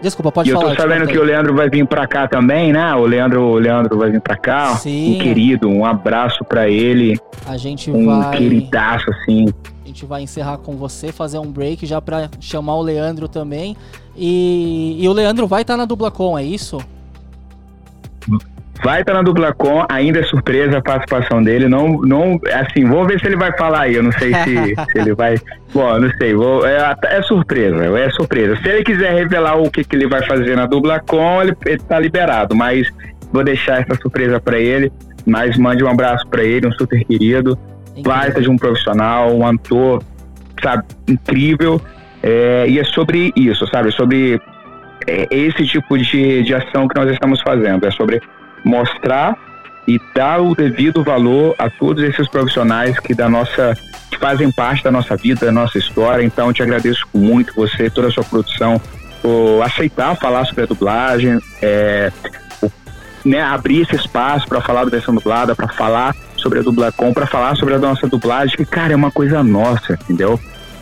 Desculpa, pode e eu falar. tô te sabendo que o Leandro vai vir pra cá também, né? O Leandro, o Leandro vai vir pra cá. Sim. Um querido, um abraço pra ele. A gente Um vai. queridaço, assim. A gente vai encerrar com você, fazer um break já pra chamar o Leandro também. E, e o Leandro vai estar na Dublacom, é isso? Vai estar na Dublacom, ainda é surpresa a participação dele. Não, não, assim, vou ver se ele vai falar aí. Eu não sei se, se ele vai. Bom, não sei. Vou, é, é surpresa, é surpresa. Se ele quiser revelar o que, que ele vai fazer na Dublacom, ele, ele tá liberado. Mas vou deixar essa surpresa pra ele. Mas mande um abraço pra ele, um super querido. baita de um profissional, um ator, sabe, incrível. É, e é sobre isso, sabe? Sobre é, esse tipo de, de ação que nós estamos fazendo. É sobre mostrar e dar o devido valor a todos esses profissionais que da nossa que fazem parte da nossa vida, da nossa história. Então, eu te agradeço muito você, toda a sua produção, por aceitar falar sobre a dublagem, é, né, abrir esse espaço para falar da versão dublada, para falar sobre a Dublacom, para falar sobre a nossa dublagem, que, cara, é uma coisa nossa, entendeu?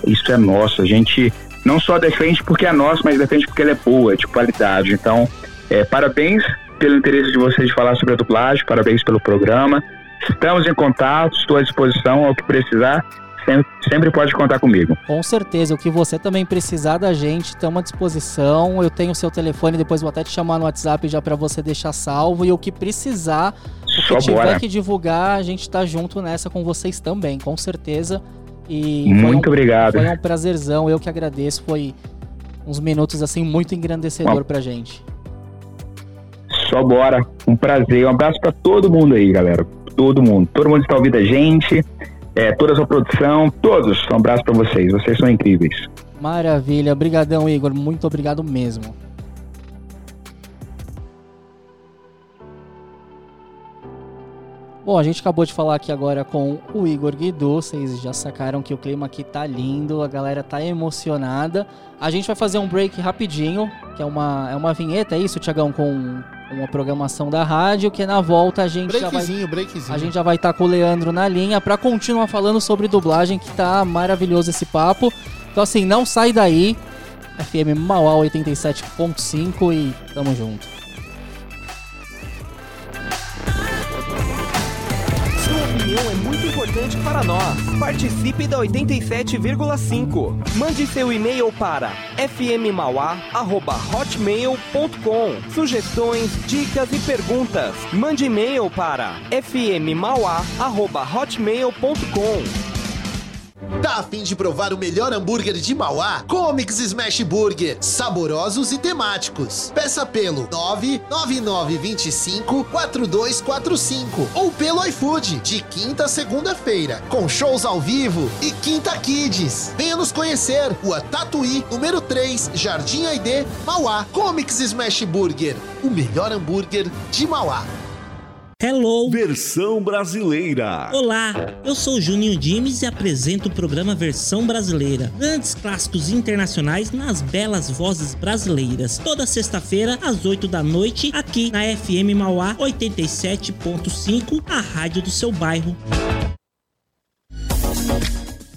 Isso é nosso. A gente não só defende porque é nosso, mas defende porque ela é boa, é de qualidade. Então, é, parabéns pelo interesse de vocês de falar sobre a dublagem, parabéns pelo programa. Estamos em contato, estou à disposição ao que precisar. Sempre, sempre pode contar comigo. Com certeza, o que você também precisar da gente, estamos à disposição. Eu tenho o seu telefone, depois vou até te chamar no WhatsApp já para você deixar salvo. E o que precisar, o que Só tiver bora. que divulgar, a gente tá junto nessa com vocês também, com certeza. E Muito um, obrigado. Foi um prazerzão, eu que agradeço. Foi uns minutos assim muito engrandecedor Bom. pra gente. Só bora. Um prazer. Um abraço para todo mundo aí, galera. Todo mundo. Todo mundo que está ouvindo a gente. É, toda a sua produção. Todos. Um abraço para vocês. Vocês são incríveis. Maravilha, obrigadão Igor, muito obrigado mesmo. Bom, a gente acabou de falar aqui agora com o Igor Guido, vocês já sacaram que o clima aqui tá lindo, a galera tá emocionada. A gente vai fazer um break rapidinho, que é uma, é uma vinheta, é isso, Tiagão, com uma programação da rádio, que na volta a gente já vai Breakzinho, a gente já vai estar com o Leandro na linha pra continuar falando sobre dublagem, que tá maravilhoso esse papo. Então assim, não sai daí. FM Mauá 87.5 e tamo junto. É muito importante para nós. Participe da 87,5. Mande seu e-mail para fmmauá@hotmail.com. Sugestões, dicas e perguntas. Mande e-mail para fmmauá@hotmail.com. Tá a fim de provar o melhor hambúrguer de Mauá? Comics Smash Burger, saborosos e temáticos. Peça pelo 999254245 ou pelo iFood, de quinta a segunda-feira, com shows ao vivo e Quinta Kids. Venha nos conhecer, Rua Tatuí, número 3, Jardim Aidê, Mauá. Comics Smash Burger, o melhor hambúrguer de Mauá. Hello! Versão brasileira. Olá, eu sou Juninho Dimes e apresento o programa Versão Brasileira. Grandes clássicos internacionais nas belas vozes brasileiras. Toda sexta-feira, às 8 da noite, aqui na FM Mauá 87.5, a rádio do seu bairro.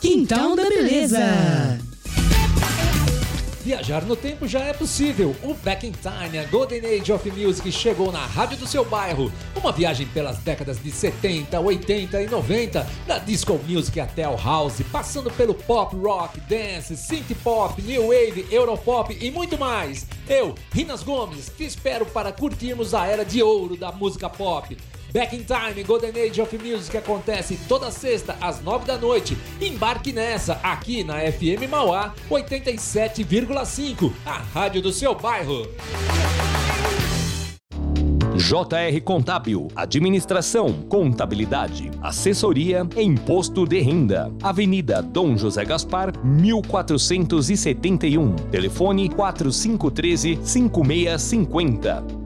Quintal da Beleza. Viajar no tempo já é possível. O Back in Time, a Golden Age of Music, chegou na rádio do seu bairro. Uma viagem pelas décadas de 70, 80 e 90, da disco music até ao house, passando pelo pop, rock, dance, synth pop, new wave, europop e muito mais. Eu, Rinas Gomes, te espero para curtirmos a era de ouro da música pop. Back in Time Golden Age of Music acontece toda sexta às nove da noite. Embarque nessa aqui na FM Mauá 87,5, a rádio do seu bairro. JR Contábil, Administração, Contabilidade, Assessoria e Imposto de Renda. Avenida Dom José Gaspar, 1471. Telefone 4513 5650.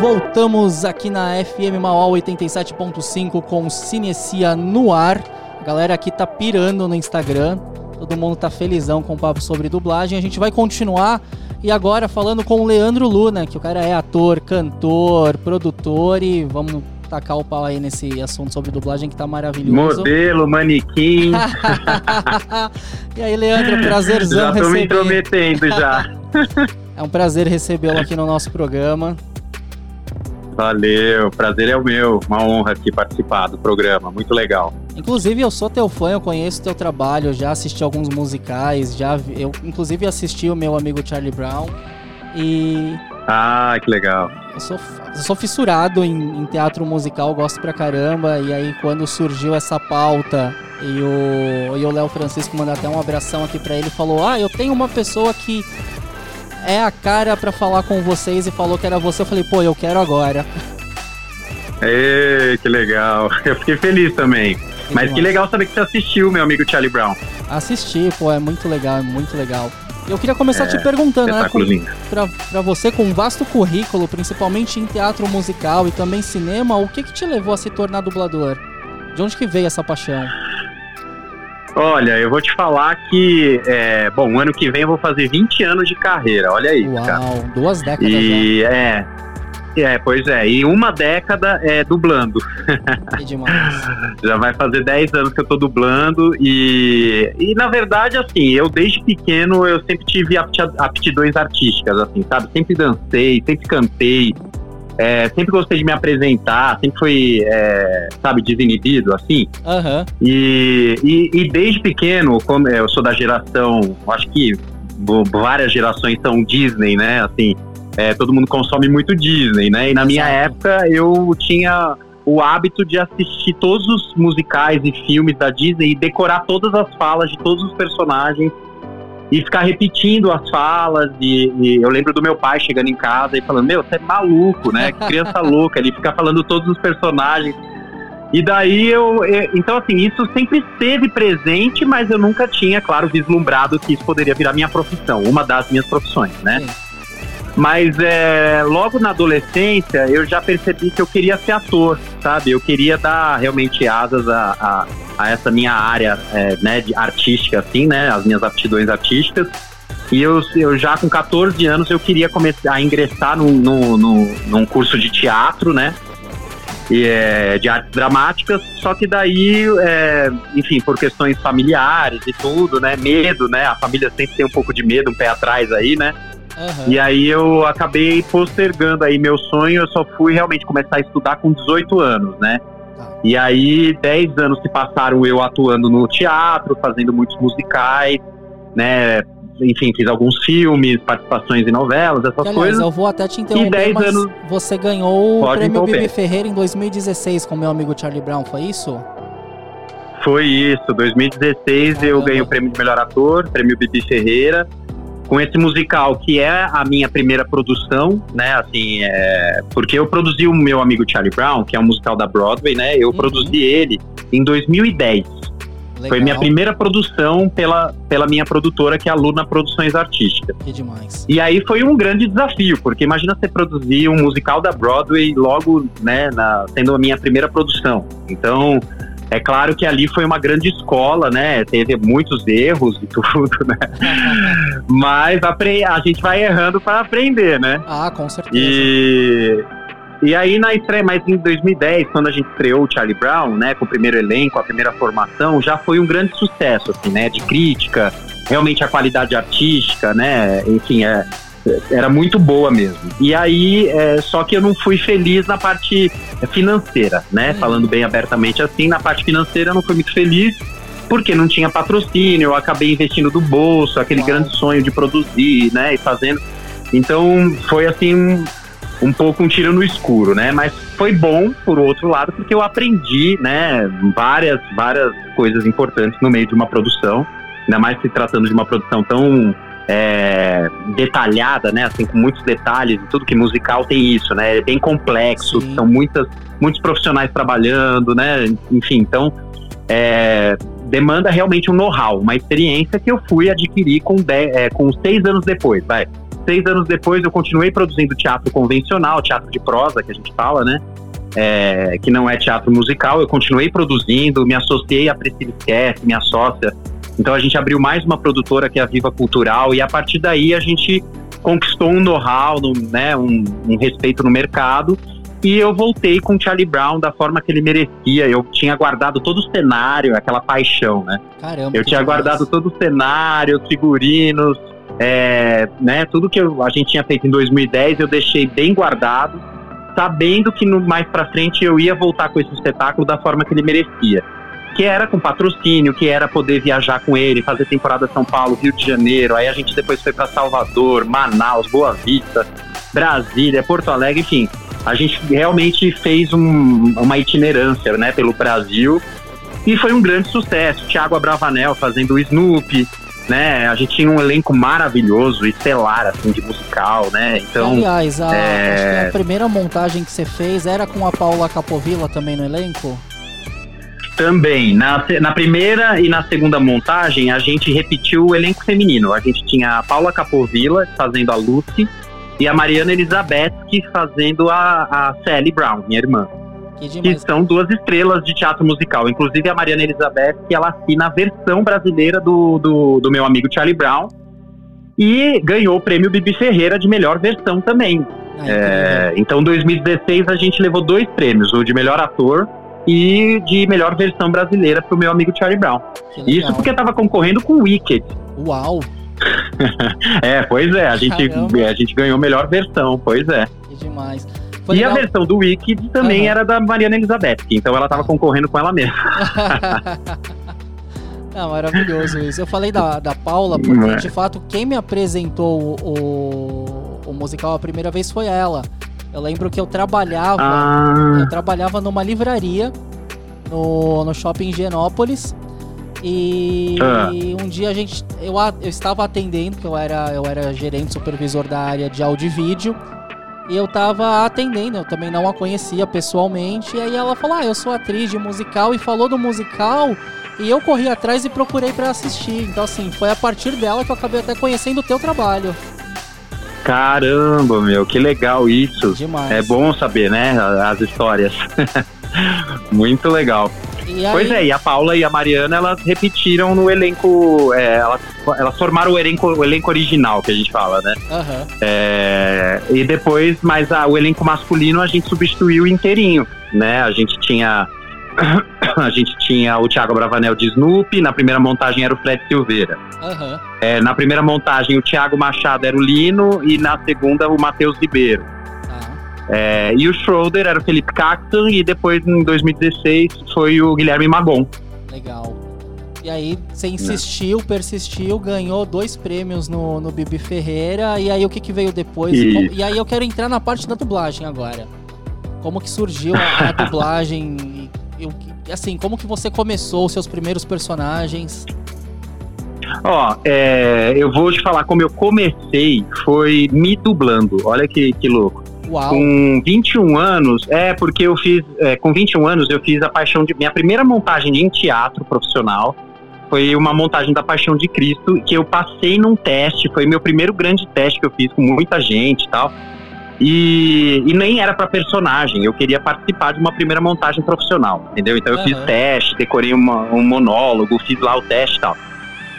Voltamos aqui na FM Mauá 87.5 com Cinecia no ar. A galera aqui tá pirando no Instagram. Todo mundo tá felizão com o papo sobre dublagem. A gente vai continuar e agora falando com o Leandro Luna, que o cara é ator, cantor, produtor e vamos tacar o pau aí nesse assunto sobre dublagem que tá maravilhoso. Modelo, manequim. e aí, Leandro, prazerzão já tô receber. me intrometendo já. É um prazer recebê-lo aqui no nosso programa. Valeu, prazer é o meu. Uma honra aqui participar do programa, muito legal. Inclusive, eu sou teu fã, eu conheço teu trabalho, já assisti alguns musicais, já vi- eu inclusive assisti o meu amigo Charlie Brown e Ah, que legal. eu sou, eu sou fissurado em, em teatro musical, gosto pra caramba. E aí, quando surgiu essa pauta e o Léo Francisco mandou até um abração aqui pra ele, falou: Ah, eu tenho uma pessoa que é a cara pra falar com vocês e falou que era você. Eu falei: Pô, eu quero agora. Ê, que legal. Eu fiquei feliz também. Mas que legal saber que você assistiu, meu amigo Charlie Brown. Assistir, pô, é muito legal, é muito legal. Eu queria começar É, te perguntando, né? com-. Pra, pra você, com um vasto currículo, principalmente em teatro musical e também cinema, o que que te levou a se tornar dublador? De onde que veio essa paixão? Olha, eu vou te falar que, é, bom, ano que vem eu vou fazer 20 anos de carreira, olha cara. Uau, duas décadas E é, é, pois é, e uma década é dublando. já. Que demais. Já vai fazer 10 anos que eu tô dublando e, e na verdade, assim, eu desde pequeno eu sempre tive apti- aptidões artísticas, assim, sabe? Sempre dancei, sempre cantei, é, sempre gostei de me apresentar, sempre fui, é, sabe, desinibido, assim. Aham. E, e, e desde pequeno, como eu sou da geração, acho que várias gerações são Disney, né? Assim, é, todo mundo consome muito Disney, né? E na minha época eu tinha o hábito de assistir todos os musicais e filmes da Disney e decorar todas as falas de todos os personagens e ficar repetindo as falas. E, e eu lembro do meu pai chegando em casa e falando: Meu, você é maluco, né? Que criança louca. Ele fica falando todos os personagens. E daí eu, eu- Então, assim, isso sempre esteve presente, mas eu nunca tinha, claro, vislumbrado que isso poderia virar minha profissão, uma das minhas profissões, né? Mas é, logo na adolescência eu já percebi que eu queria ser ator, sabe? Eu queria dar realmente asas a, a, a essa minha área é, né, de artística, assim, né? As minhas aptidões artísticas. E eu, eu já com 14 anos eu queria começar a ingressar num, num, num curso de teatro, né? E, é, de artes dramáticas, só que daí, é, enfim, por questões familiares e tudo, né? Medo, né? A família sempre tem um pouco de medo, um pé atrás aí, né? E aí eu acabei postergando aí meu sonho, eu só fui realmente começar a estudar com 18 anos, né? E aí 10 anos se passaram eu atuando no teatro, fazendo muitos musicais, né? Enfim, fiz alguns filmes, participações em novelas, essas aliás, coisas. eu vou até te E interromper, 10 mas anos você ganhou o prêmio. Bibi Ferreira em 2016 com meu amigo Charlie Brown, foi isso? Foi isso, 2016 eu ganhei o prêmio de melhor ator, prêmio Bibi Ferreira, com esse musical que é a minha primeira produção, né? Assim, é, porque eu produzi o meu amigo Charlie Brown, que é um musical da Broadway, né? Eu produzi ele em 2010. Foi minha primeira produção pela, pela minha produtora, que é a Luna Produções Artísticas. Que demais. E aí foi um grande desafio, porque imagina você produzir um musical da Broadway logo, né, na, sendo a minha primeira produção. Então, é claro que ali foi uma grande escola, né? Teve muitos erros e tudo, né? Mas a gente vai errando para aprender, né? Ah, com certeza. E, e aí na estreia, mas em 2010, quando a gente estreou o Charlie Brown, né, com o primeiro elenco, a primeira formação, já foi um grande sucesso, assim, né, de crítica, realmente a qualidade artística, né, enfim, é, era muito boa mesmo. E aí, é, só que eu não fui feliz na parte financeira, né, falando bem abertamente assim, na parte financeira eu não fui muito feliz, porque não tinha patrocínio, eu acabei investindo do bolso, aquele grande sonho de produzir, né, e fazendo. Então, foi assim, um- um pouco um tiro no escuro, né? Mas foi bom, por outro lado, porque eu aprendi, né, várias, várias coisas importantes no meio de uma produção, ainda mais se tratando de uma produção tão é, detalhada, né, assim, com muitos detalhes e tudo que musical tem isso, né? É bem complexo, são muitas, muitos profissionais trabalhando, né? Enfim, então é, demanda realmente um know-how, uma experiência que eu fui adquirir com, dez- é, com seis anos depois, vai. Seis anos depois eu continuei produzindo teatro convencional, teatro de prosa, que a gente fala, né? É, que não é teatro musical, eu continuei produzindo, me associei à Priscila Esquece, minha sócia. Então a gente abriu mais uma produtora que é a Viva Cultural, e a partir daí a gente conquistou um know-how, no- né, um, um respeito no mercado. E eu voltei com o Charlie Brown da forma que ele merecia. Eu tinha guardado todo o cenário, aquela paixão, né? Caramba. Eu tinha guardado todo o cenário, os figurinos, é, né, tudo que eu- a gente tinha feito em 2010 eu deixei bem guardado, sabendo que no, mais pra frente eu ia voltar com esse espetáculo da forma que ele merecia. Que era com patrocínio, que era poder viajar com ele, fazer temporada São Paulo, Rio de Janeiro, aí a gente depois foi pra Salvador, Manaus, Boa Vista, Brasília, Porto Alegre, enfim. A gente realmente fez um- uma itinerância, né, pelo Brasil e foi um grande sucesso. Thiago Abravanel fazendo o Snoopy, né? A gente tinha um elenco maravilhoso, estelar, assim, de musical, né? Então. Aliás, a, é, acho que a primeira montagem que você fez era com a Paula Capovilla também no elenco? Também, na, na primeira e na segunda montagem, a gente repetiu o elenco feminino. A gente tinha a Paula Capovilla fazendo a Lucy e a Mariana Elizabeth fazendo a, a Sally Brown, minha irmã. Que Que são duas estrelas de teatro musical. Inclusive a Mariana Elizabeth, que ela assina a versão brasileira do, do, do meu amigo Charlie Brown. E ganhou o prêmio Bibi Ferreira de melhor versão também. É, então, em 2016, a gente levou dois prêmios: o de melhor ator e de melhor versão brasileira pro meu amigo Charlie Brown. Isso porque tava concorrendo com Wicked. Uau! é, pois é, a gente, Caramba. a gente ganhou melhor versão, pois é. Que demais. Foi e legal- a versão do Wicked também Aham. era da Mariana Elizabeth, então ela tava concorrendo com ela mesma. Não, maravilhoso isso. Eu falei da, da Paula porque, é? de fato, quem me apresentou o, o musical a primeira vez foi ela. Eu lembro que eu trabalhava, Ah. eu trabalhava numa livraria no, no shopping Genópolis. E Ah. um dia a gente. Eu, eu estava atendendo, que eu era, eu era gerente supervisor da área de áudio e vídeo. E eu tava atendendo, eu também não a conhecia pessoalmente. E aí ela falou: Ah, eu sou atriz de musical e falou do musical. E eu corri atrás e procurei pra assistir. Então, assim, foi a partir dela que eu acabei até conhecendo o teu trabalho. Caramba, meu, que legal isso. Demais. É bom saber, né, as histórias. Muito legal. Pois é, e a Paula e a Mariana, elas repetiram no elenco, é, elas, elas formaram o elenco, o elenco original, que a gente fala, né? Aham. É, e depois, mas a- o elenco masculino a gente substituiu inteirinho, né? A gente tinha a gente tinha o Thiago Bravanel de Snoopy, na primeira montagem era o Fred Silveira. Aham. É, na primeira montagem o Thiago Machado era o Lino e na segunda o Matheus Ribeiro. É, e o Schroeder era o Felipe Caxton e depois em 2016 foi o Guilherme Magon. Legal. E aí você insistiu, persistiu, ganhou dois prêmios no, no Bibi Ferreira. E aí o que, que veio depois? E, e aí eu quero entrar na parte da dublagem agora. Como que surgiu a, a dublagem? E, e que- assim, como que você começou os seus primeiros personagens? Ó, é, eu vou te falar como eu comecei, foi me dublando. Olha que, que louco. Uau. Com 21 anos, é porque eu fiz, é, com 21 anos eu fiz a Paixão de minha primeira montagem em teatro profissional. Foi uma montagem da Paixão de Cristo que eu passei num teste, foi meu primeiro grande teste que eu fiz com muita gente e tal. E, e nem era pra personagem, eu queria participar de uma primeira montagem profissional, entendeu? Então eu fiz Aham. teste, decorei uma- um monólogo, fiz lá o teste e tal.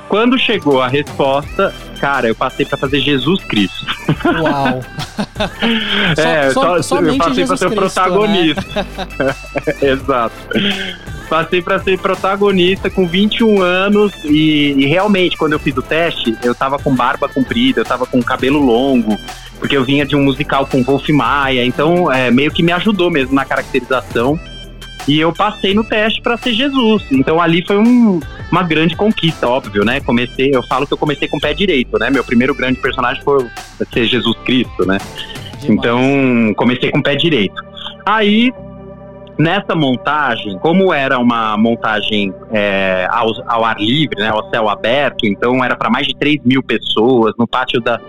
Quando chegou a resposta, cara, eu passei pra fazer Jesus Cristo. Uau! é, Só- só, eu passei pra ser o Cristo, protagonista. Exato. Passei pra ser protagonista com 21 anos e, e realmente, quando eu fiz o teste, eu tava com barba comprida, eu tava com cabelo longo, porque eu vinha de um musical com Wolf Maia, então é, meio que me ajudou mesmo na caracterização. E eu passei no teste pra ser Jesus. Então ali foi um- uma grande conquista, óbvio, né? Comecei, eu falo que eu comecei com o pé direito, né? Meu primeiro grande personagem foi ser Jesus Cristo, né? Então, comecei com o pé direito. Aí, nessa montagem, como era uma montagem é, ao, ao ar livre, né, ao céu aberto, então era para mais de 3 mil pessoas no pátio da,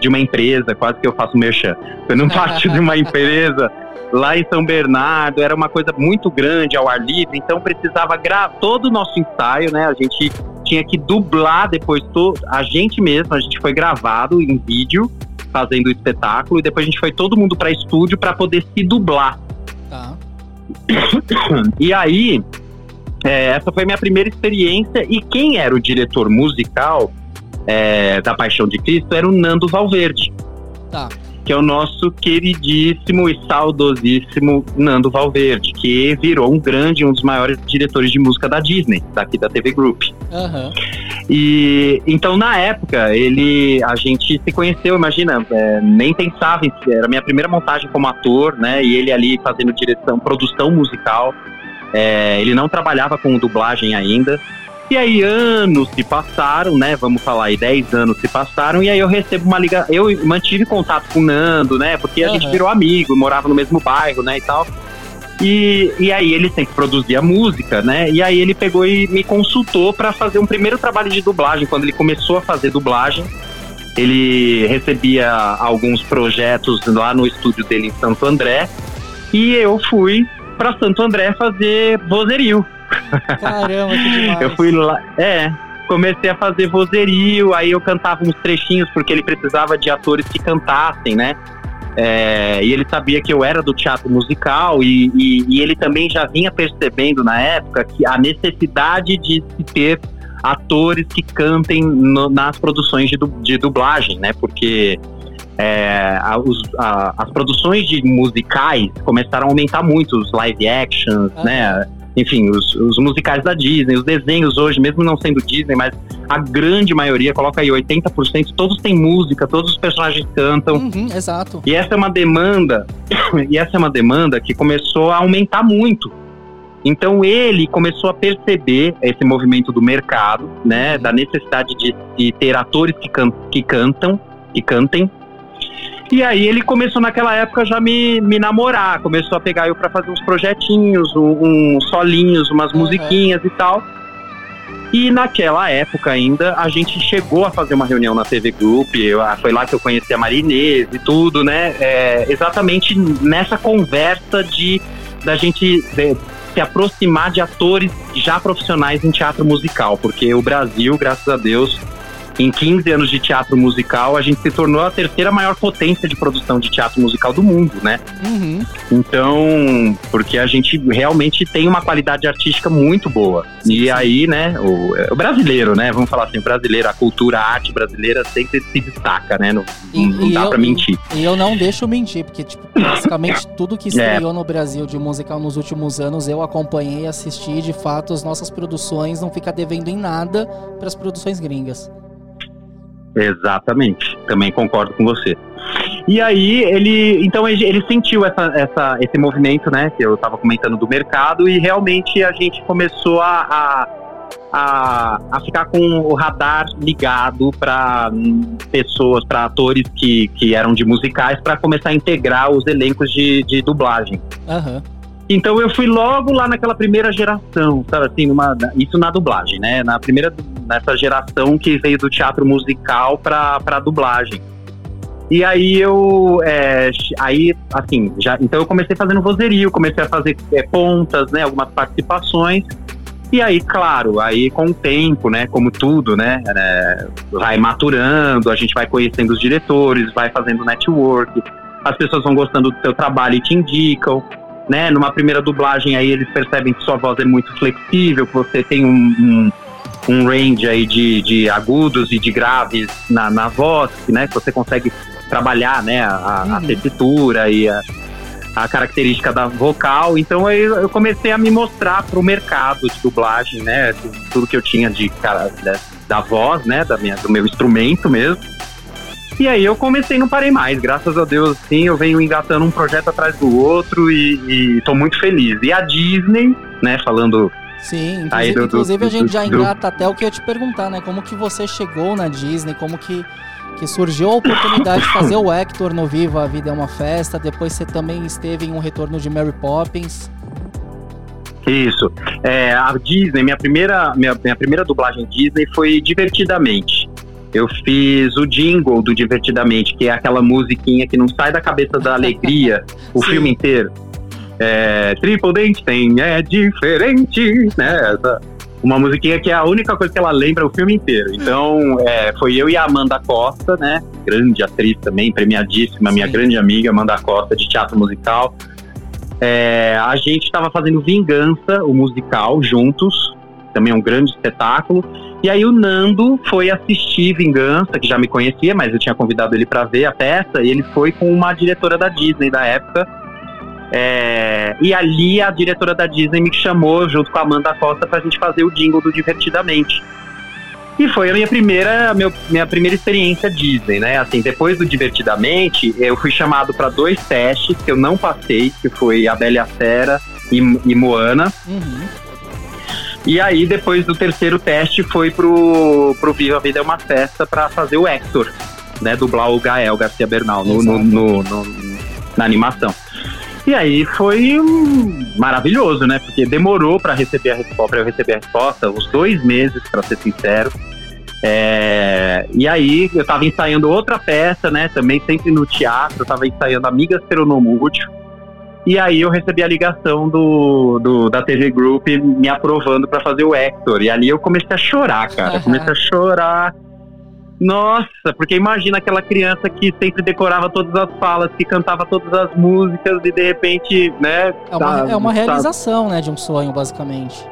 de uma empresa, quase que eu faço merchan. Foi no pátio de uma empresa lá em São Bernardo, era uma coisa muito grande ao ar livre, então precisava gravar todo o nosso ensaio, né? A gente tinha que dublar depois to- a gente mesmo, a gente foi gravado em vídeo fazendo o espetáculo e depois a gente foi todo mundo para estúdio para poder se dublar. Tá. E aí, é, essa foi minha primeira experiência. E quem era o diretor musical é, da Paixão de Cristo era o Nando Valverde, Tá. Que é o nosso queridíssimo e saudosíssimo Nando Valverde, que virou um grande, um dos maiores diretores de música da Disney, daqui da TV Group. Aham. E então na época ele a gente se conheceu, imagina, é, nem pensava em era a minha primeira montagem como ator, né? E ele ali fazendo direção, produção musical. É, ele não trabalhava com dublagem ainda. E aí anos se passaram, né? Vamos falar aí, 10 anos se passaram, e aí eu recebo uma ligação. Eu mantive contato com o Nando, né? Porque a gente virou amigo, morava no mesmo bairro, né? E tal. E, e aí ele sempre produzia música, né? E aí ele pegou e me consultou para fazer um primeiro trabalho de dublagem. Quando ele começou a fazer dublagem, ele recebia alguns projetos lá no estúdio dele em Santo André. E eu fui para Santo André fazer vozerio. Caramba, que demais. Eu fui lá, é, comecei a fazer vozerio, aí eu cantava uns trechinhos porque ele precisava de atores que cantassem, né? É, e ele sabia que eu era do teatro musical e, e- e ele também já vinha percebendo na época que a necessidade de se ter atores que cantem no- nas produções de, du- de dublagem, né? Porque é, a- os- a- as produções de musicais começaram a aumentar muito, os live actions, né? Enfim, os, os musicais da Disney, os desenhos hoje, mesmo não sendo Disney, mas a grande maioria, coloca aí 80%, todos têm música, todos os personagens cantam. Uhum, exato. E essa é uma demanda, e essa é uma demanda que começou a aumentar muito. Então ele começou a perceber esse movimento do mercado, né, da necessidade de, de ter atores que, can, que cantam, que cantem. E aí ele começou naquela época já me, me namorar, começou a pegar eu para fazer uns projetinhos, um- uns solinhos, umas musiquinhas e tal. E naquela época ainda, a gente chegou a fazer uma reunião na TV Group, eu- ah, foi lá que eu conheci a Marinês e tudo, né? É, exatamente nessa conversa de da gente é, se aproximar de atores já profissionais em teatro musical, porque o Brasil, graças a Deus, em 15 anos de teatro musical, a gente se tornou a terceira maior potência de produção de teatro musical do mundo, né? Uhum. Então, porque a gente realmente tem uma qualidade artística muito boa. e aí, né, o, o brasileiro, né, vamos falar assim, o brasileiro, a cultura, a arte brasileira sempre se destaca, né? Não, não dá eu, pra mentir. E eu não deixo mentir, porque, tipo, basicamente tudo que É. estreou no Brasil de musical nos últimos anos, eu acompanhei e assisti. e, De fato, as nossas produções não ficam devendo em nada para as produções gringas. Exatamente, também concordo com você. E aí ele, então ele, sentiu essa, essa, esse movimento, né, que eu estava comentando do mercado e realmente a gente começou a, a, a, a ficar com o radar ligado para pessoas, para atores que, que eram de musicais, para começar a integrar os elencos de, de dublagem. Aham. Então eu fui logo lá naquela primeira geração, sabe assim, numa, isso na dublagem, né? Na primeira, nessa geração que veio do teatro musical pra, pra dublagem. E aí eu, é, aí, assim, já, então eu comecei fazendo vozerio, comecei a fazer é, pontas, né? Algumas participações. E aí, claro, aí com o tempo, né? Como tudo, né? é, vai maturando, a gente vai conhecendo os diretores, vai fazendo network, as pessoas vão gostando do seu trabalho e te indicam né? Numa primeira dublagem aí eles percebem que sua voz é muito flexível, que você tem um, um, um range aí de, de agudos e de graves na, na voz, né? Que você consegue trabalhar, né? A, a tessitura e a, a característica da vocal. Então aí eu comecei a me mostrar para o mercado de dublagem, né? Tudo que eu tinha de cara, da, da voz, né? Da minha, do meu instrumento mesmo. E aí eu comecei não parei mais. Graças a Deus, sim, eu venho engatando um projeto atrás do outro e, e tô muito feliz. E a Disney, né, falando Sim, inclusive, do- do- inclusive a do- gente já engata até o que eu ia te perguntar, né? Como que você chegou na Disney, como que que surgiu a oportunidade de fazer o Hector no Viva a Vida é uma Festa. Depois você também esteve em um retorno de Mary Poppins. Isso. É, a Disney, minha primeira, minha, minha primeira dublagem Disney foi Divertidamente. Eu fiz o jingle do Divertidamente, que é aquela musiquinha que não sai da cabeça da alegria o filme inteiro. É, Triple Dente tem, é diferente, né? Essa- uma musiquinha que é a única coisa que ela lembra o filme inteiro. Então, é, foi eu e a Amanda Costa, né? Grande atriz também, premiadíssima, minha grande amiga Amanda Costa, de teatro musical. É, a gente estava fazendo Vingança, o musical, juntos. Também é um grande espetáculo. E aí o Nando foi assistir Vingança, que já me conhecia, mas eu tinha convidado ele para ver a peça. E ele foi com uma diretora da Disney da época. É, e ali a diretora da Disney me chamou, junto com a Amanda Costa, pra gente fazer o jingle do Divertidamente. E foi a minha primeira, meu- minha primeira experiência Disney, né? Assim, depois do Divertidamente, eu fui chamado para dois testes que eu não passei, que foi a Bela e a Fera e, e Moana. E aí, depois do terceiro teste, foi pro, pro Viva a Vida é uma Festa para fazer o Hector, né? Dublar o Gael Garcia Bernal no, no- no- no- na animação. E aí foi hum, maravilhoso, né? Porque demorou para receber a resposta, para eu receber a resposta, uns dois meses, para ser sincero. É, e aí eu tava ensaiando outra peça, né? Também sempre no teatro, eu tava ensaiando Amigas Peronomútil. E aí eu recebi a ligação do, do- da TV Group me aprovando para fazer o Hector. E ali eu comecei a chorar, cara. Eu comecei a chorar. Nossa, porque imagina aquela criança que sempre decorava todas as falas, que cantava todas as músicas e de repente, né? É uma, tá- é uma tá- realização, né, de um sonho, basicamente.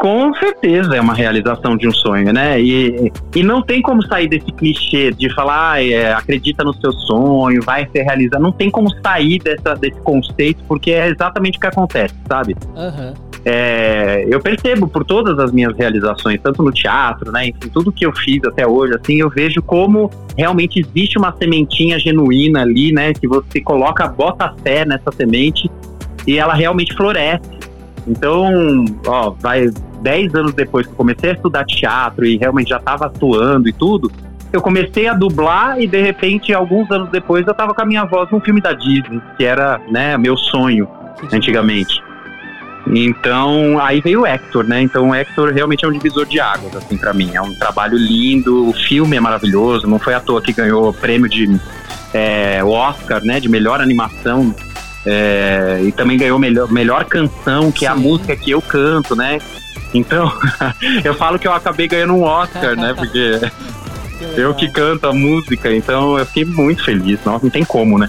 Com certeza é uma realização de um sonho, né? E, e não tem como sair desse clichê de falar, ah, é, acredita no seu sonho, vai ser realizado. Não tem como sair dessa, desse conceito, porque é exatamente o que acontece, sabe? Aham. É, eu percebo por todas as minhas realizações, tanto no teatro, né, enfim, tudo que eu fiz até hoje, assim, eu vejo como realmente existe uma sementinha genuína ali, né, que você coloca, bota fé nessa semente e ela realmente floresce. Então, ó, vai 10 anos depois que eu comecei a estudar teatro e realmente já estava atuando e tudo, eu comecei a dublar e de repente, alguns anos depois, eu tava com a minha voz num filme da Disney, que era, né, meu sonho antigamente. Então, aí veio o Hector, né? Então, o Hector realmente é um divisor de águas, assim, pra mim. É um trabalho lindo, o filme é maravilhoso, não foi à toa que ganhou o prêmio de é, Oscar, né? De melhor animação. É, e também ganhou melhor, melhor canção, que é a música que eu canto, né? Então, eu falo que eu acabei ganhando um Oscar, né? Porque eu que canto a música, então eu fiquei muito feliz. Nossa, não tem como, né?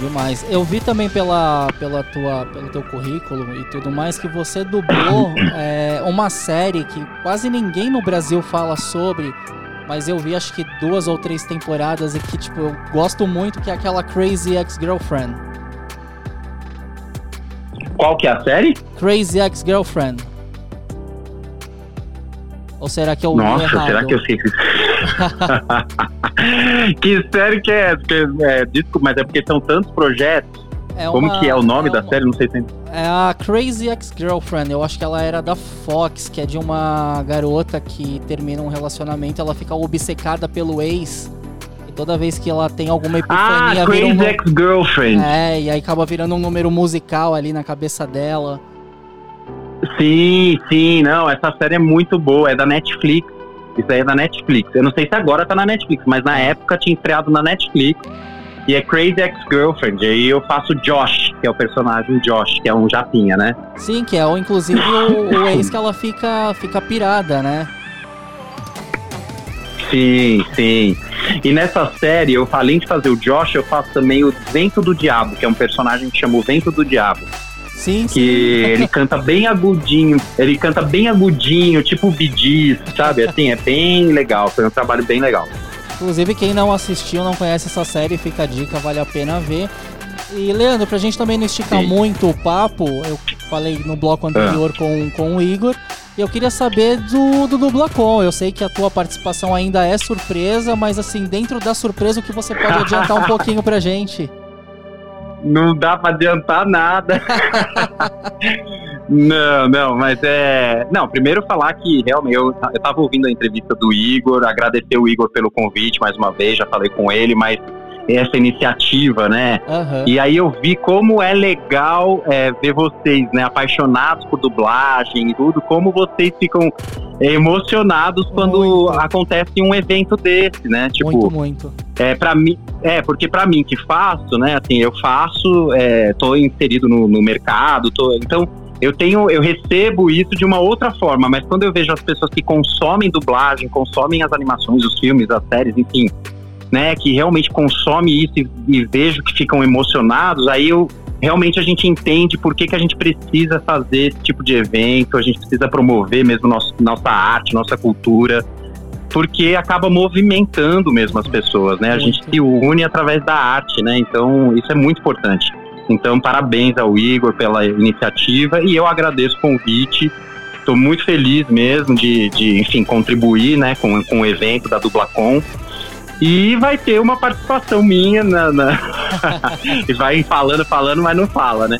Demais. Eu vi também pela, pela tua, pelo teu currículo e tudo mais que você dublou é, uma série que quase ninguém no Brasil fala sobre, mas eu vi acho que duas ou três temporadas e que tipo eu gosto muito que é aquela Crazy Ex-Girlfriend. Qual que é a série? Crazy Ex-Girlfriend. Ou será que eu li Nossa, errado? será que eu sei? que série que é essa? Que, é, desculpa, mas é porque são tantos projetos. É Como uma- que é o nome é da uma- série? Não sei se. É a Crazy Ex-Girlfriend. Eu acho que ela era da Fox, que é de uma garota que termina um relacionamento, ela fica obcecada pelo ex. Toda vez que ela tem alguma Ah, epifania, um Crazy nu- Ex-Girlfriend. É, e aí acaba virando um número musical ali na cabeça dela. Sim, sim, não, essa série é muito boa, é da Netflix. Isso aí é da Netflix. Eu não sei se agora tá na Netflix, mas na época tinha estreado na Netflix. E é Crazy Ex-Girlfriend. E aí eu faço Josh, que é o personagem Josh, que é um japinha, né? Sim, que é o, inclusive o, o ex que ela fica, fica pirada, né? Sim, sim. E nessa série, eu além de fazer o Josh, eu faço também o Vento do Diabo, que é um personagem que chama o Vento do Diabo. Sim, Que ele canta bem agudinho, ele canta bem agudinho, tipo bidis, sabe? Assim, é bem legal, foi um trabalho bem legal. Inclusive, quem não assistiu, não conhece essa série, fica a dica, vale a pena ver. E, Leandro, pra gente também não esticar Sim. muito o papo, eu falei no bloco anterior com, com o Igor, e eu queria saber do, do Dublacon. Eu sei que a tua participação ainda é surpresa, mas assim, dentro da surpresa, o que você pode adiantar um pouquinho pra gente? Não dá pra adiantar nada. Não, não, mas é. Não, primeiro falar que realmente eu, eu tava ouvindo a entrevista do Igor, agradecer o Igor pelo convite mais uma vez, já falei com ele, mas essa iniciativa, né? Aham. E aí eu vi como é legal é, ver vocês, né, apaixonados por dublagem e tudo, como vocês ficam emocionados quando acontece um evento desse, né? Tipo, Muito, muito. é, para mim, é, porque pra mim que faço, né, assim, eu faço, é, tô inserido no, no mercado, tô, então eu tenho, eu recebo isso de uma outra forma, mas quando eu vejo as pessoas que consomem dublagem, consomem as animações, os filmes, as séries, enfim, né, que realmente consomem isso e, e vejo que ficam emocionados, aí eu realmente a gente entende por que, que a gente precisa fazer esse tipo de evento, a gente precisa promover mesmo nosso, nossa arte, nossa cultura, porque acaba movimentando mesmo as pessoas, né? A gente se une através da arte, né? Então isso é muito importante. Então parabéns ao Igor pela iniciativa e eu agradeço o convite. Estou muito feliz mesmo de, de, enfim, contribuir, né, com, com o evento da Dublacom. E vai ter uma participação minha na. na- e vai falando, falando, mas não fala, né?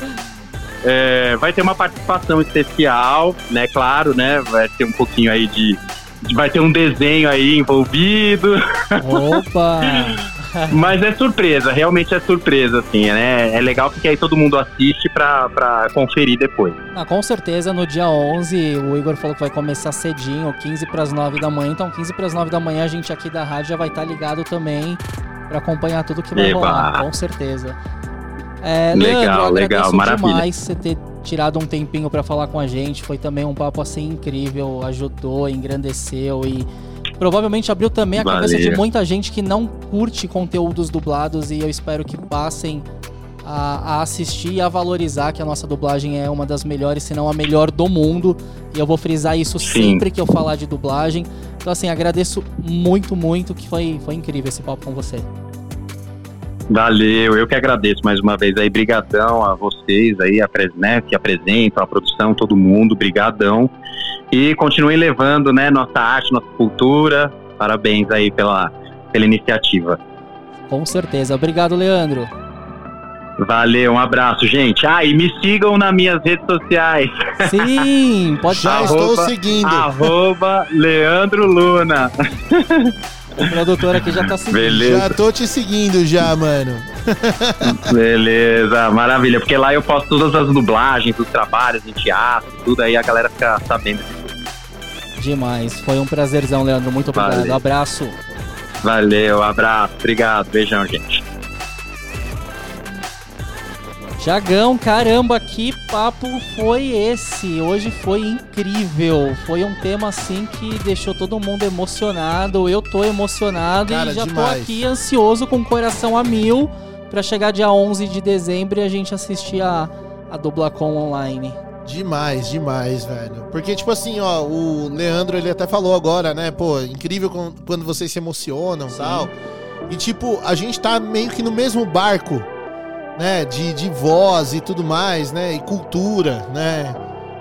É, vai ter uma participação especial, né? Claro, né? Vai ter um pouquinho aí de. de- Vai ter um desenho aí envolvido. Opa! Mas é surpresa, realmente é surpresa, assim, né? É legal porque aí todo mundo assiste pra, pra conferir depois. Ah, com certeza, no dia 11, o Igor falou que vai começar cedinho, 15 para as 9 da manhã. Então, 15 para as 9 da manhã, a gente aqui da rádio já vai estar ligado também para acompanhar tudo que vai Eba. rolar, com certeza. É, Legal, Leandro, legal, maravilha. demais você ter tirado um tempinho para falar com a gente. Foi também um papo assim incrível, ajudou, engrandeceu e provavelmente abriu também a cabeça de Valeu. muita gente que não curte conteúdos dublados e eu espero que passem a, a assistir e a valorizar que a nossa dublagem é uma das melhores, se não a melhor do mundo. E eu vou frisar isso Sim. sempre que eu falar de dublagem. Então, assim, agradeço muito, muito, que foi, foi incrível esse papo com você. Valeu, eu que agradeço mais uma vez aí, brigadão a vocês aí, a, né, que apresentam, a produção, todo mundo, brigadão. E continuem levando, né, nossa arte, nossa cultura. Parabéns aí pela, pela iniciativa. Com certeza. Obrigado, Leandro. Valeu, um abraço, gente. Ah, e me sigam nas minhas redes sociais. Sim, pode Já estou seguindo. Arroba Leandro Luna. O produtor aqui já tá seguindo. Beleza. Já tô te seguindo já, mano. Beleza, maravilha. Porque lá eu posto todas as dublagens dos trabalhos em teatro, tudo aí a galera fica sabendo. Demais. Foi um prazerzão, Leandro. Muito obrigado. Valeu. Abraço. Valeu, abraço, obrigado, beijão, gente. Tiagão, caramba, que papo foi esse? Hoje foi incrível. Foi um tema assim que deixou todo mundo emocionado. Eu tô emocionado Cara, e já demais. tô aqui ansioso com o coração a mil pra chegar dia 11 de dezembro e a gente assistir a, a Dublacom online. Demais, demais, velho. Porque, tipo assim, ó, o Leandro, ele até falou agora, né? Pô, incrível quando vocês se emocionam e tal. E, tipo, a gente tá meio que no mesmo barco, né? De, de voz e tudo mais, né? E cultura, né?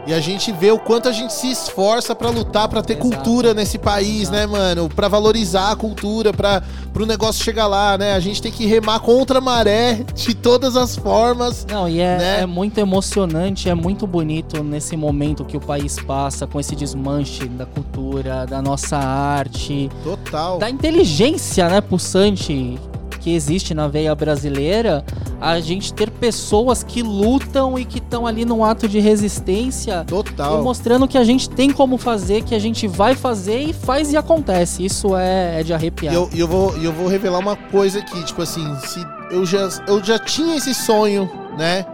E a gente vê o quanto a gente se esforça pra lutar pra ter cultura nesse país, né, mano? Pra valorizar a cultura, pra pro negócio chegar lá, né? A gente tem que remar contra a maré de todas as formas. Não, e é, né? é muito emocionante, é muito bonito nesse momento que o país passa com esse desmanche da cultura, da nossa arte, Total. da inteligência, né, pulsante que existe na veia brasileira, a gente ter pessoas que lutam e que estão ali num ato de resistência Total. e mostrando que a gente tem como fazer, que a gente vai fazer e faz e acontece. Isso é, é de arrepiar. E eu, eu vou, eu vou revelar uma coisa aqui, tipo assim, se eu já, eu já tinha esse sonho, né?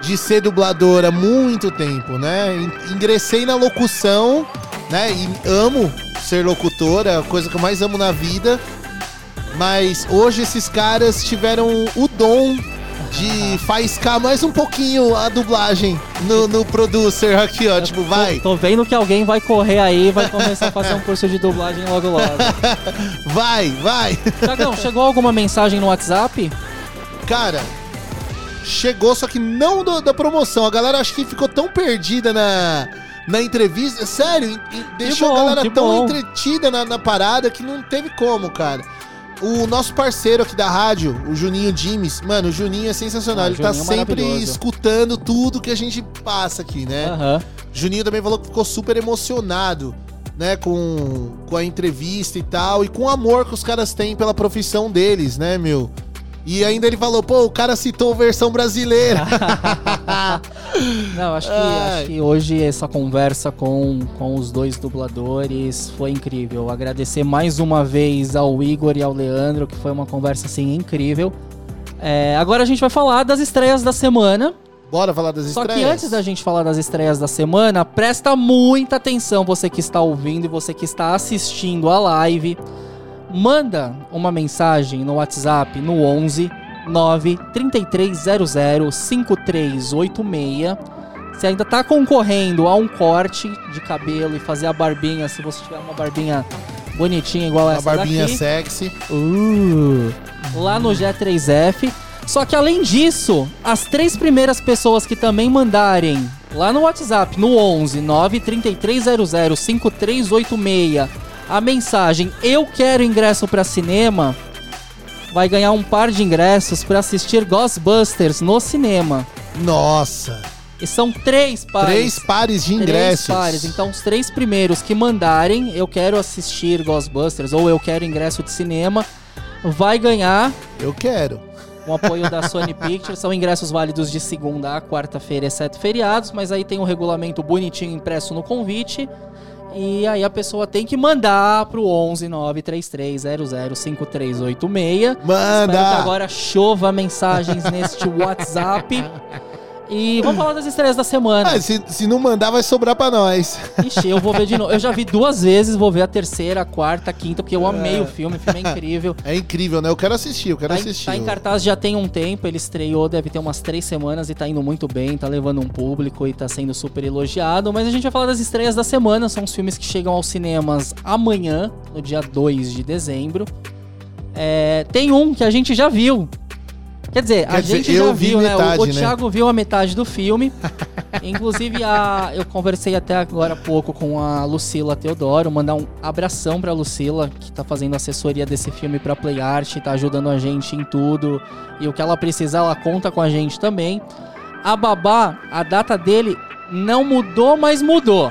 De ser dublador há muito tempo, né? In- Ingressei na locução, né? E amo ser locutor, é a coisa que eu mais amo na vida. Mas hoje esses caras tiveram o dom de faiscar mais um pouquinho a dublagem no, no producer aqui, ó. Tipo, vai. Tô vendo que alguém vai correr aí e vai começar a fazer um curso de dublagem logo logo. Vai, vai. Tiagão, chegou alguma mensagem no WhatsApp? Cara, chegou, só que não do- da promoção. A galera acho que ficou tão perdida na, na entrevista. Sério, deixou bom, a galera tão bom. entretida na, na parada que não teve como, cara. O nosso parceiro aqui da rádio, o Juninho Dimes, mano, o Juninho é sensacional. Ah, Ele tá Juninho é sempre escutando tudo que a gente passa aqui, né? Aham. Juninho também falou que ficou super emocionado, né, com, com a entrevista e tal, e com o amor que os caras têm pela profissão deles, né, meu? E ainda ele falou, pô, o cara citou versão brasileira. Não, acho que, acho que hoje essa conversa com, com os dois dubladores foi incrível. Agradecer mais uma vez ao Igor e ao Leandro, que foi uma conversa assim incrível. É, agora a gente vai falar das estreias da semana. Bora falar das Só estreias? que antes da gente falar das estreias da semana, presta muita atenção você que está ouvindo e você que está assistindo a live. Manda uma mensagem no WhatsApp no 11 9 3300 5386. Você ainda tá concorrendo a um corte de cabelo e fazer a barbinha, se você tiver uma barbinha bonitinha igual Uma essa barbinha daqui. sexy. Uh, lá no G3F. Só que além disso, as três primeiras pessoas que também mandarem lá no WhatsApp, no 11 93300 5386, a mensagem Eu quero ingresso para cinema, vai ganhar um par de ingressos para assistir Ghostbusters no cinema. Nossa! E são três pares. Três pares de Três ingressos. pares. Então, os três primeiros que mandarem, eu quero assistir Ghostbusters ou eu quero ingresso de cinema, vai ganhar. Eu quero. Com apoio da Sony Pictures. São ingressos válidos de segunda a quarta-feira, exceto feriados, mas aí tem um regulamento bonitinho impresso no convite. E aí a pessoa tem que mandar pro 11 93300 5386. Manda! Espero que agora chova mensagens neste WhatsApp. E vamos falar das estreias da semana. Ah, se, se não mandar, vai sobrar pra nós. Ixi, eu vou ver de novo. Eu já vi duas vezes, vou ver a terceira, a quarta, a quinta, porque eu amei É. o filme, o filme é incrível. É incrível, né? Eu quero assistir, eu quero Tá em, assistir. tá em cartaz já tem um tempo, ele estreou, deve ter umas três semanas e tá indo muito bem, tá levando um público e tá sendo super elogiado. Mas a gente vai falar das estreias da semana, são os filmes que chegam aos cinemas amanhã, no dia 2 de dezembro. É, tem um que a gente já viu. Quer dizer, Quer a dizer, gente já vi viu, né? O- metade, O, né? Thiago viu a metade do filme. Inclusive, a, eu conversei até agora há pouco com a Lucila Teodoro, mandar um abração pra Lucila, que tá fazendo assessoria desse filme pra Play Art, tá ajudando a gente em tudo. E o que ela precisar, ela conta com a gente também. A Babá, a data dele não mudou, mas mudou.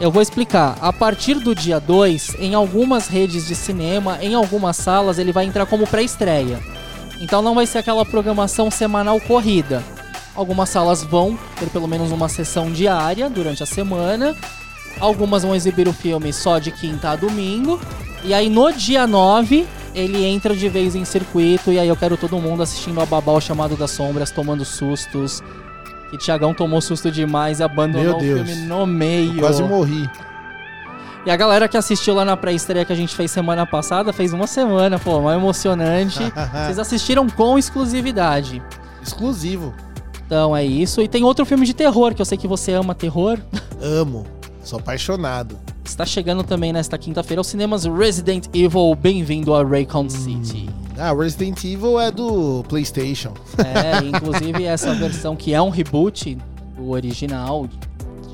Eu vou explicar. A partir do dia 2, em algumas redes de cinema, em algumas salas, ele vai entrar como pré-estreia. Então não vai ser aquela programação semanal corrida. Algumas salas vão ter pelo menos uma sessão diária durante a semana. Algumas vão exibir o filme só de quinta a domingo. E aí no dia 9, ele entra de vez em circuito. E aí eu quero todo mundo assistindo a Babá, o Chamado das Sombras, tomando sustos. Que Tiagão tomou susto demais e abandonou Meu o Deus. filme no meio. Eu quase morri. E a galera que assistiu lá na pré-estreia que a gente fez semana passada, fez uma semana, pô, mais emocionante. Vocês assistiram com exclusividade. Exclusivo. Então é isso. E tem outro filme de terror, que eu sei que você ama terror. Amo. Sou apaixonado. Está chegando também nesta quinta-feira aos cinemas Resident Evil. Bem-vindo a Raycon City. Ah, Resident Evil é do PlayStation. É, inclusive essa versão que é um reboot do original.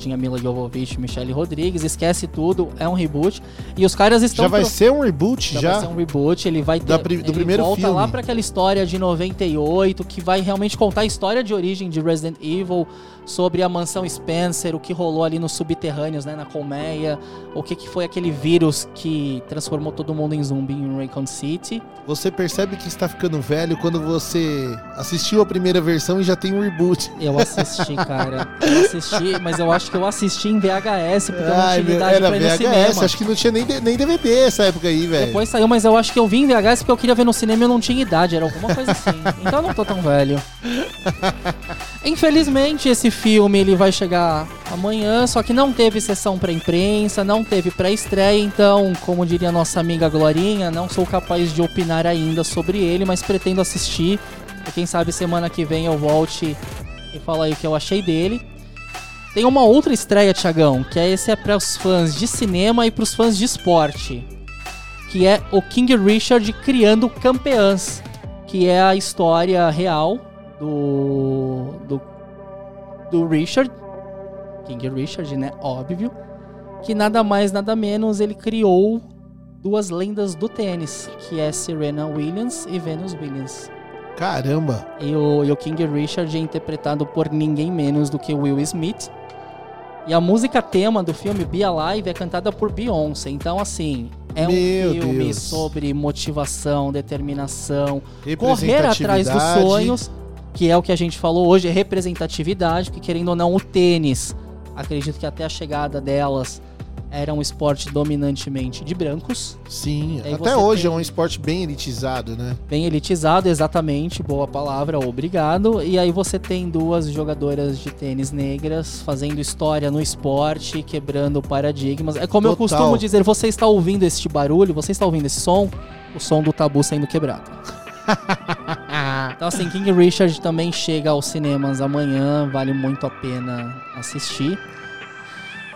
Tinha Mila Jovovich, Michelle Rodrigues, esquece tudo, é um reboot. E os caras estão Já vai pro- ser um reboot? Já, Já? vai ser um reboot, ele vai ter, Da pri- do primeiro volta filme. lá pra aquela história de 98 que vai realmente contar a história de origem de Resident Evil, sobre a mansão Spencer, o que rolou ali nos subterrâneos, né, na colmeia, o que, que foi aquele vírus que transformou todo mundo em zumbi em Raycon City. Você percebe que está ficando velho quando você assistiu a primeira versão e já tem um reboot. Eu assisti, cara. Eu assisti, mas eu acho que eu assisti em VHS, porque eu não Ai, tinha idade era pra ir VHS, cinema. acho que não tinha nem, nem DVD essa época aí, velho. Depois saiu, mas eu acho que eu vim em VHS porque eu queria ver no cinema e eu não tinha idade, era alguma coisa assim. Então eu não tô tão velho. Infelizmente, esse filme ele vai chegar amanhã, só que não teve sessão pra imprensa, não teve pré-estreia, então, como diria nossa amiga Glorinha, não sou capaz de opinar ainda sobre ele, mas pretendo assistir. E quem sabe semana que vem eu volte e falar aí o que eu achei dele. Tem uma outra estreia, Tiagão, que é esse é para os fãs de cinema e para os fãs de esporte, que é o King Richard criando campeãs, que é a história real do do, do Richard, King Richard, né? Óbvio, que nada mais nada menos ele criou duas lendas do tênis, que é Serena Williams e Venus Williams. Caramba. E o, e o King Richard é interpretado por ninguém menos do que Will Smith. E a música tema do filme Be Alive é cantada por Beyoncé. Então, assim, é um Meu filme Deus. sobre motivação, determinação, correr atrás dos sonhos, que é o que a gente falou hoje, representatividade, que querendo ou não, o tênis, acredito que até a chegada delas era um esporte dominantemente de brancos. Sim, até hoje tem- é um esporte bem elitizado, né? Bem elitizado, exatamente, boa palavra, obrigado. E aí você tem duas jogadoras de tênis negras fazendo história no esporte, quebrando paradigmas. É como eu Total. costumo dizer, você está ouvindo este barulho, você está ouvindo esse som, o som do tabu sendo quebrado. então assim, King Richard também chega aos cinemas amanhã, vale muito a pena assistir.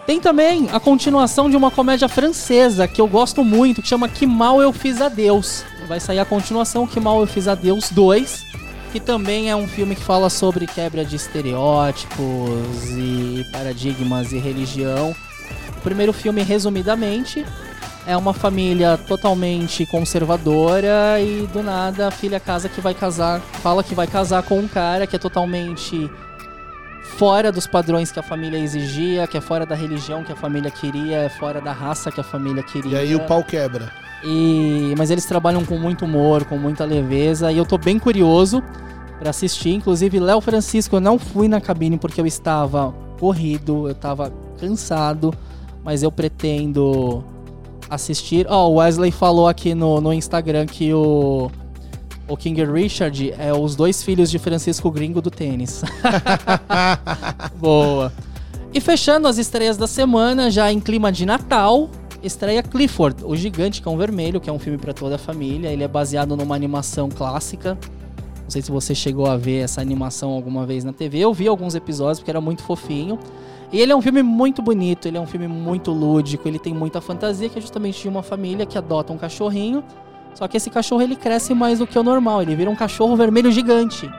Tem também a continuação de uma comédia francesa que eu gosto muito, que chama Que Mal Eu Fiz a Deus. Vai sair a continuação, Que Mal Eu Fiz a Deus 2, que também é um filme que fala sobre quebra de estereótipos e paradigmas e religião. O primeiro filme, resumidamente, é uma família totalmente conservadora e do nada a filha casa que vai casar, fala que vai casar com um cara que é totalmente fora dos padrões que a família exigia, que é fora da religião que a família queria, é fora da raça que a família queria. E aí o pau quebra. E mas eles trabalham com muito humor, com muita leveza e eu tô bem curioso pra assistir. Inclusive, Léo Francisco, eu não fui na cabine porque eu estava corrido, eu tava cansado, mas eu pretendo assistir. Ó, o Wesley falou aqui no, no Instagram que o o King Richard é os dois filhos de Francisco Gringo do tênis. Boa. E fechando as estreias da semana, já em clima de Natal, estreia Clifford, o Gigante Cão Vermelho, que é um filme para toda a família. Ele é baseado numa animação clássica. Não sei se você chegou a ver essa animação alguma vez na TV. Eu vi alguns episódios porque era muito fofinho. E ele é um filme muito bonito, ele é um filme muito lúdico, ele tem muita fantasia, que é justamente de uma família que adota um cachorrinho. Só que esse cachorro ele cresce mais do que o normal, ele vira um cachorro vermelho gigante.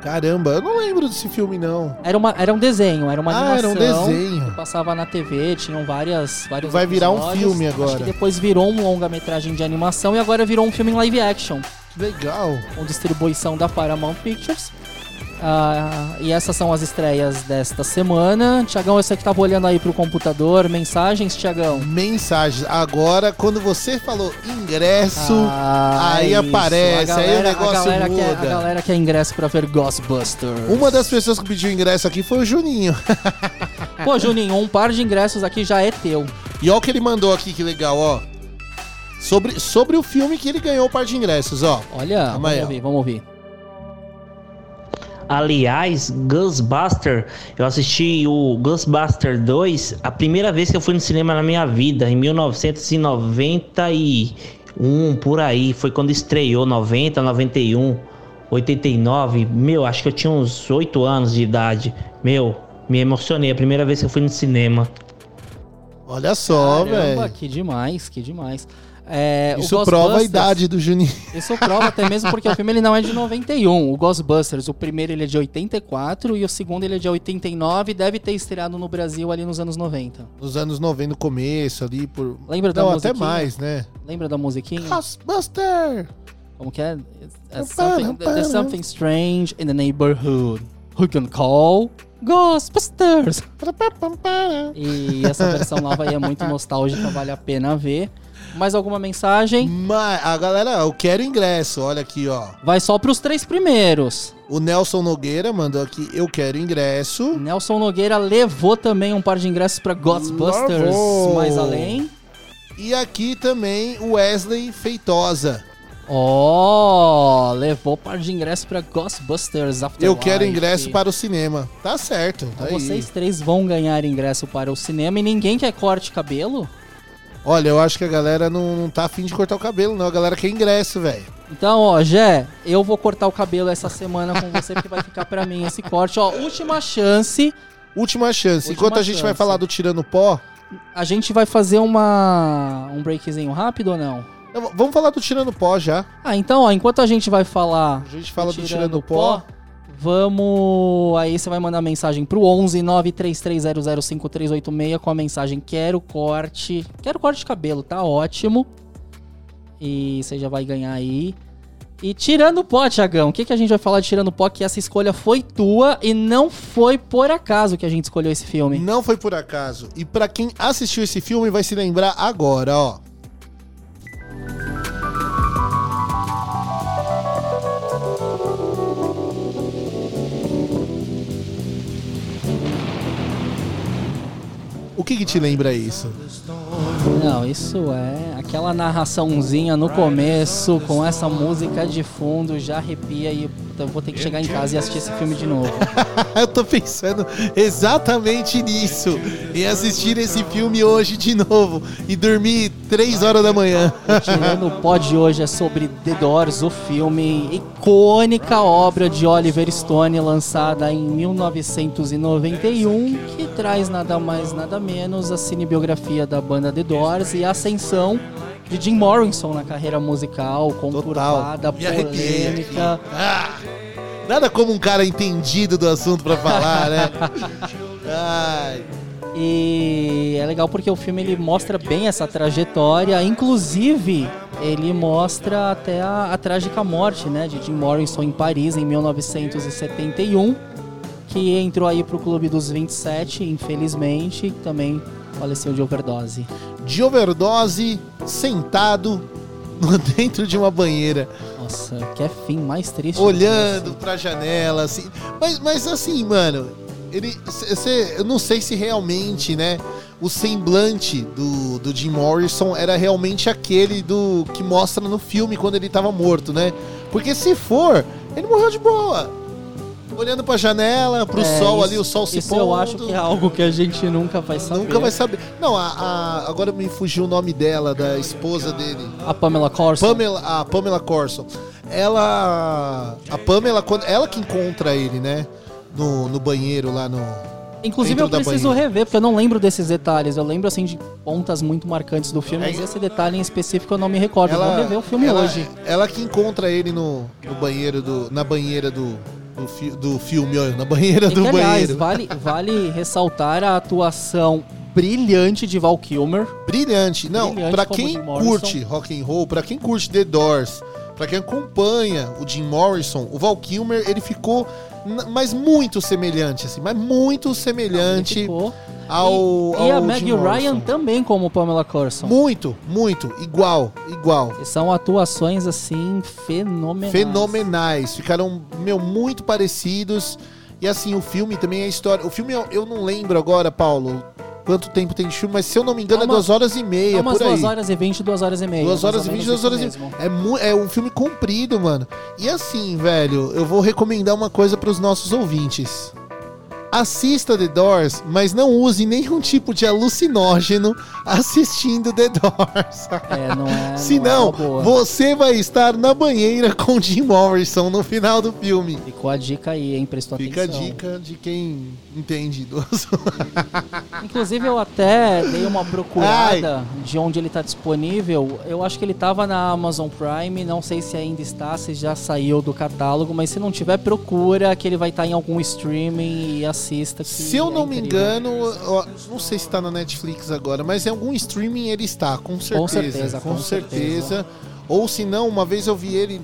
Caramba, eu não lembro desse filme, não. Era, uma, era um desenho, era uma Ah, era um desenho. Passava na TV, tinham várias, vários Vai virar um filme agora. depois virou um longa-metragem de animação e agora virou um filme em live action. Que legal. Com distribuição da Paramount Pictures. Ah, e essas são as estreias desta semana. Tiagão, eu sei que tava olhando aí pro computador. Mensagens, Tiagão? Mensagens. Agora, quando você falou ingresso, Ah, aí isso. aparece, A aí o galera- negócio a galera muda. Quer, a galera quer ingresso pra ver Ghostbusters. Uma das pessoas que pediu ingresso aqui foi o Juninho. Pô, Juninho, um par de ingressos aqui já é teu. E olha o que ele mandou aqui, que legal, ó. Sobre, sobre o filme que ele ganhou o par de ingressos, ó. Olha, Calma vamos aí, ó. ouvir, vamos ouvir. Aliás, Ghostbuster, eu assisti o Ghostbuster 2 a primeira vez que eu fui no cinema na minha vida, em 1991, por aí. Foi quando estreou, 90, 91, 89. Meu, acho que eu tinha uns 8 anos de idade. Meu, me emocionei a primeira vez que eu fui no cinema. Olha só, velho. que demais, que demais. É, Isso prova a idade do Juninho. Isso prova até mesmo porque o filme ele não é de 91. O Ghostbusters, o primeiro ele é de 84 e o segundo ele é de 89 e deve ter estreado no Brasil ali nos anos 90. Nos anos 90, no começo ali, por. Lembra da Não, até musiquinha? mais, né? Lembra da musiquinha? Ghostbuster! Como que é? É something- There's something strange in the neighborhood. Who can call? Ghostbusters! E essa versão nova aí é muito nostálgica, vale a pena ver. Mais alguma mensagem? Mas, a galera, eu quero ingresso, olha aqui, ó. Vai só pros três primeiros. O Nelson Nogueira mandou aqui, eu quero ingresso. Nelson Nogueira levou também um par de ingressos pra Ghostbusters mais além. E aqui também o Wesley Feitosa. Ó, levou par de ingressos pra Ghostbusters Afterlife. Eu quero ingresso para o cinema. Tá certo. Tá Então aí. vocês três vão ganhar ingresso para o cinema e ninguém quer corte cabelo? Olha, eu acho que a galera não, não tá afim de cortar o cabelo, não. A galera quer ingresso, velho. Então, ó, Jé, eu vou cortar o cabelo essa semana com você porque vai ficar pra mim esse corte. Ó, última chance. Última chance. Última Enquanto a gente vai falar do Tirando Pó, A gente vai fazer uma um breakzinho rápido ou não? vamos falar do Tirando Pó já. Ah, então, ó, enquanto a gente vai falar A gente fala do Tirando Tirando Pó, Pó. Vamos. Aí você vai mandar mensagem pro 11 933005386 com a mensagem quero corte. Quero corte de cabelo, tá ótimo. E você já vai ganhar aí. E tirando o pó, Tiagão, o que, que a gente vai falar de tirando o pó? Que essa escolha foi tua e não foi por acaso que a gente escolheu esse filme. Não foi por acaso. E pra quem assistiu esse filme vai se lembrar agora, ó. O que que te lembra isso? Não, isso é aquela narraçãozinha no começo com essa música de fundo já arrepia e eu vou ter que chegar em casa e assistir esse filme de novo. Eu tô pensando exatamente nisso. Em assistir esse filme hoje de novo e dormir 3 horas da manhã. O Tirando o Pó de hoje é sobre The Doors, o filme, icônica obra de Oliver Stone, lançada em 1991, que traz nada mais, nada menos a cinebiografia da banda The Doors e a ascensão de Jim Morrison na carreira musical, conturbada, arrepiei polêmica. Ah, nada como um cara entendido do assunto pra falar, né? Ai. E é legal porque o filme ele mostra bem essa trajetória, inclusive ele mostra até a, a trágica morte, né, de Jim Morrison em Paris em 1971, que entrou aí pro clube dos 27, infelizmente, também faleceu de overdose. De overdose, sentado dentro de uma banheira. Nossa, que é fim mais triste. olhando pra janela, assim. Mas, mas assim, mano, ele. cê- eu não sei se realmente, né? O semblante do, do Jim Morrison era realmente aquele do que mostra no filme quando ele tava morto, né? Porque se for, ele morreu de boa. Olhando pra janela, pro É, sol isso- ali, o sol se Isso pondo. eu acho que é algo que a gente nunca vai saber. Nunca vai saber. Não, a, a- agora me fugiu o nome dela, da esposa dele. A Pamela Corson. Pamela, a Pamela Corson. Ela. A Pamela, quando, ela que encontra ele, né? No, no banheiro lá no. Inclusive eu preciso rever, porque eu não lembro desses detalhes. Eu lembro assim de pontas muito marcantes do filme, É- mas esse detalhe em específico eu não me recordo. Vou rever o filme ela, hoje. Ela que encontra ele no, no banheiro do. Na banheira do. Do, fi- do filme, olha, na banheira E do que, aliás, banheiro. vale, vale ressaltar a atuação brilhante de Val Kilmer. Brilhante. Não, como quem curte rock and roll, pra quem curte The Doors, pra quem acompanha o Jim Morrison, o Val Kilmer, ele ficou mas muito semelhante assim, mas muito semelhante ao, e a ao Meg Jim Morrison. Ryan também como Pamela Corson. Muito, muito, igual, igual. E são atuações assim fenomenais. Fenomenais, ficaram meu muito parecidos. E assim, o filme também é a história. O filme eu, eu não lembro agora, Paulo, quanto tempo tem de filme, mas se eu não me engano é, É uma- duas horas e meia, É umas por aí. 2 horas e 20, 2 horas e meia. Duas horas e vinte, duas horas e mesmo. é, mu- é um filme comprido, mano. E assim, velho, eu vou recomendar uma coisa pros nossos ouvintes. Assista The Doors, mas não use nenhum tipo de alucinógeno assistindo The Doors. É, não é. Senão, não é você vai estar na banheira com Jim Morrison no final do filme. Ficou a dica aí, hein? Prestou Fica a atenção. dica de quem entende do assunto. Inclusive, eu até dei uma procurada de onde ele tá disponível. Eu acho que ele tava na Amazon Prime, não sei se ainda está, se já saiu do catálogo, mas se não tiver, procura que ele vai estar em algum streaming e assista. Se eu é não me engano, ó, não sei se tá na Netflix agora, mas em algum streaming ele está, com certeza. certeza, com com certeza. Ou se não, uma vez eu vi ele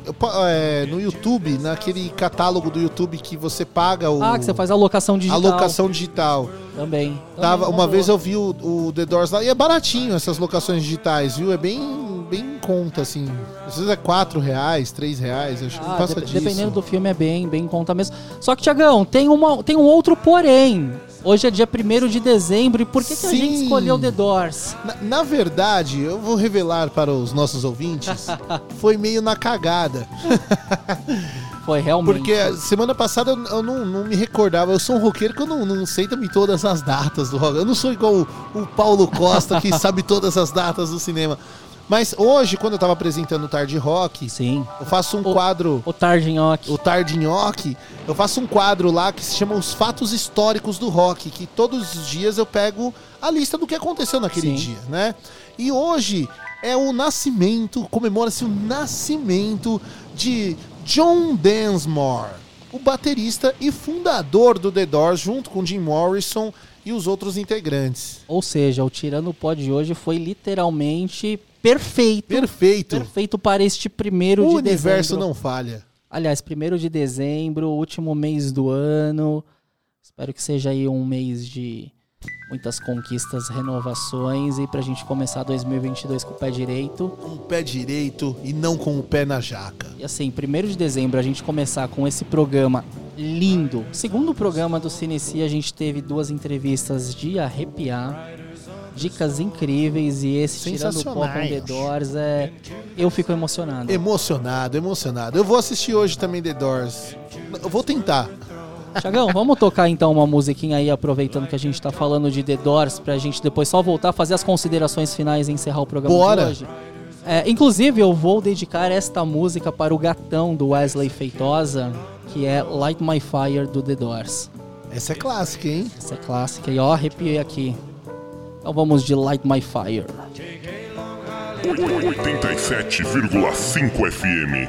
é, no YouTube, naquele catálogo do YouTube que você paga o. Ah, que você faz a locação digital. A locação digital. Também. Tava, Também uma vez eu vi o, o The Doors lá, e é baratinho essas locações digitais, viu? É bem, bem em conta, assim. Às vezes é 4 reais, 3 reais, acho que não Ah, passa dep- disso. dependendo do filme é bem, bem em conta mesmo. Só que, Tiagão, tem, uma, tem um outro porém. Hoje é dia 1 de dezembro e por que, que a gente escolheu The Doors? Na, na verdade, eu vou revelar para os nossos ouvintes, foi meio na cagada. Foi realmente. Porque semana passada eu, eu não, não me recordava. Eu sou um roqueiro que eu não, não sei também todas as datas do rock. Eu não sou igual o, o Paulo Costa que sabe todas as datas do cinema. Mas hoje, quando eu tava apresentando o Tarde Rock, Sim. eu faço um quadro. O Tardinhoque. O Tardinhoque, eu faço um quadro lá que se chama Os Fatos Históricos do Rock, que todos os dias eu pego a lista do que aconteceu naquele Sim. dia, né? E hoje é o nascimento, comemora-se o nascimento de John Densmore, o baterista e fundador do The Doors, junto com Jim Morrison e os outros integrantes. Ou seja, o Tirando o Pó de hoje foi literalmente perfeito. Perfeito. Perfeito para este primeiro O de universo dezembro. não falha. Aliás, primeiro de dezembro, último mês do ano. Espero que seja aí um mês de muitas conquistas, renovações e pra gente começar 2022 com o pé direito. Com o pé direito e não com o pé na jaca. E assim, primeiro de dezembro a gente começar com esse programa lindo. Segundo programa do Cinecia, a gente teve duas entrevistas de arrepiar. Dicas incríveis e esse tirando o pó com. The Doors é eu fico emocionado. Emocionado, emocionado. Eu vou assistir hoje também The Doors. Eu vou tentar. Tiagão, vamos tocar então uma musiquinha aí, aproveitando que a gente tá falando de The Doors, pra gente depois só voltar a fazer as considerações finais e encerrar o programa Bora. de hoje. É, inclusive, eu vou dedicar esta música para o gatão do Wesley Feitosa, que é Light My Fire do The Doors. Essa é clássica, hein? Essa é clássica e ó, arrepiei aqui. Então vamos de Light My Fire. 87,5 FM.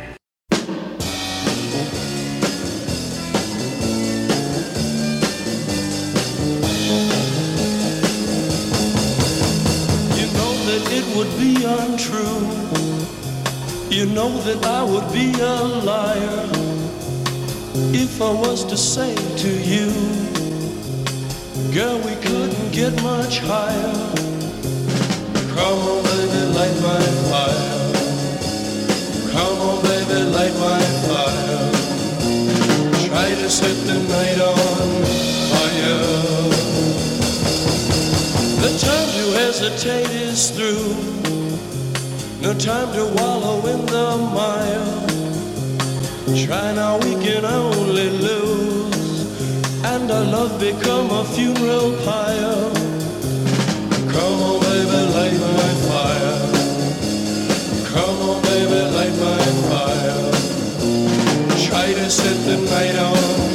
You know that it would be untrue. You know that I would be a liar if I was to say to you, Girl, we couldn't get much higher. Come on, baby, light my fire. Come on, baby, light my fire. Try to set the night on fire. The time to hesitate is through. No time to wallow in the mire. Try now, we can only lose. And our love become a funeral pyre. Come on, baby, light my fire. Come on, baby, light my fire. Try to set the night on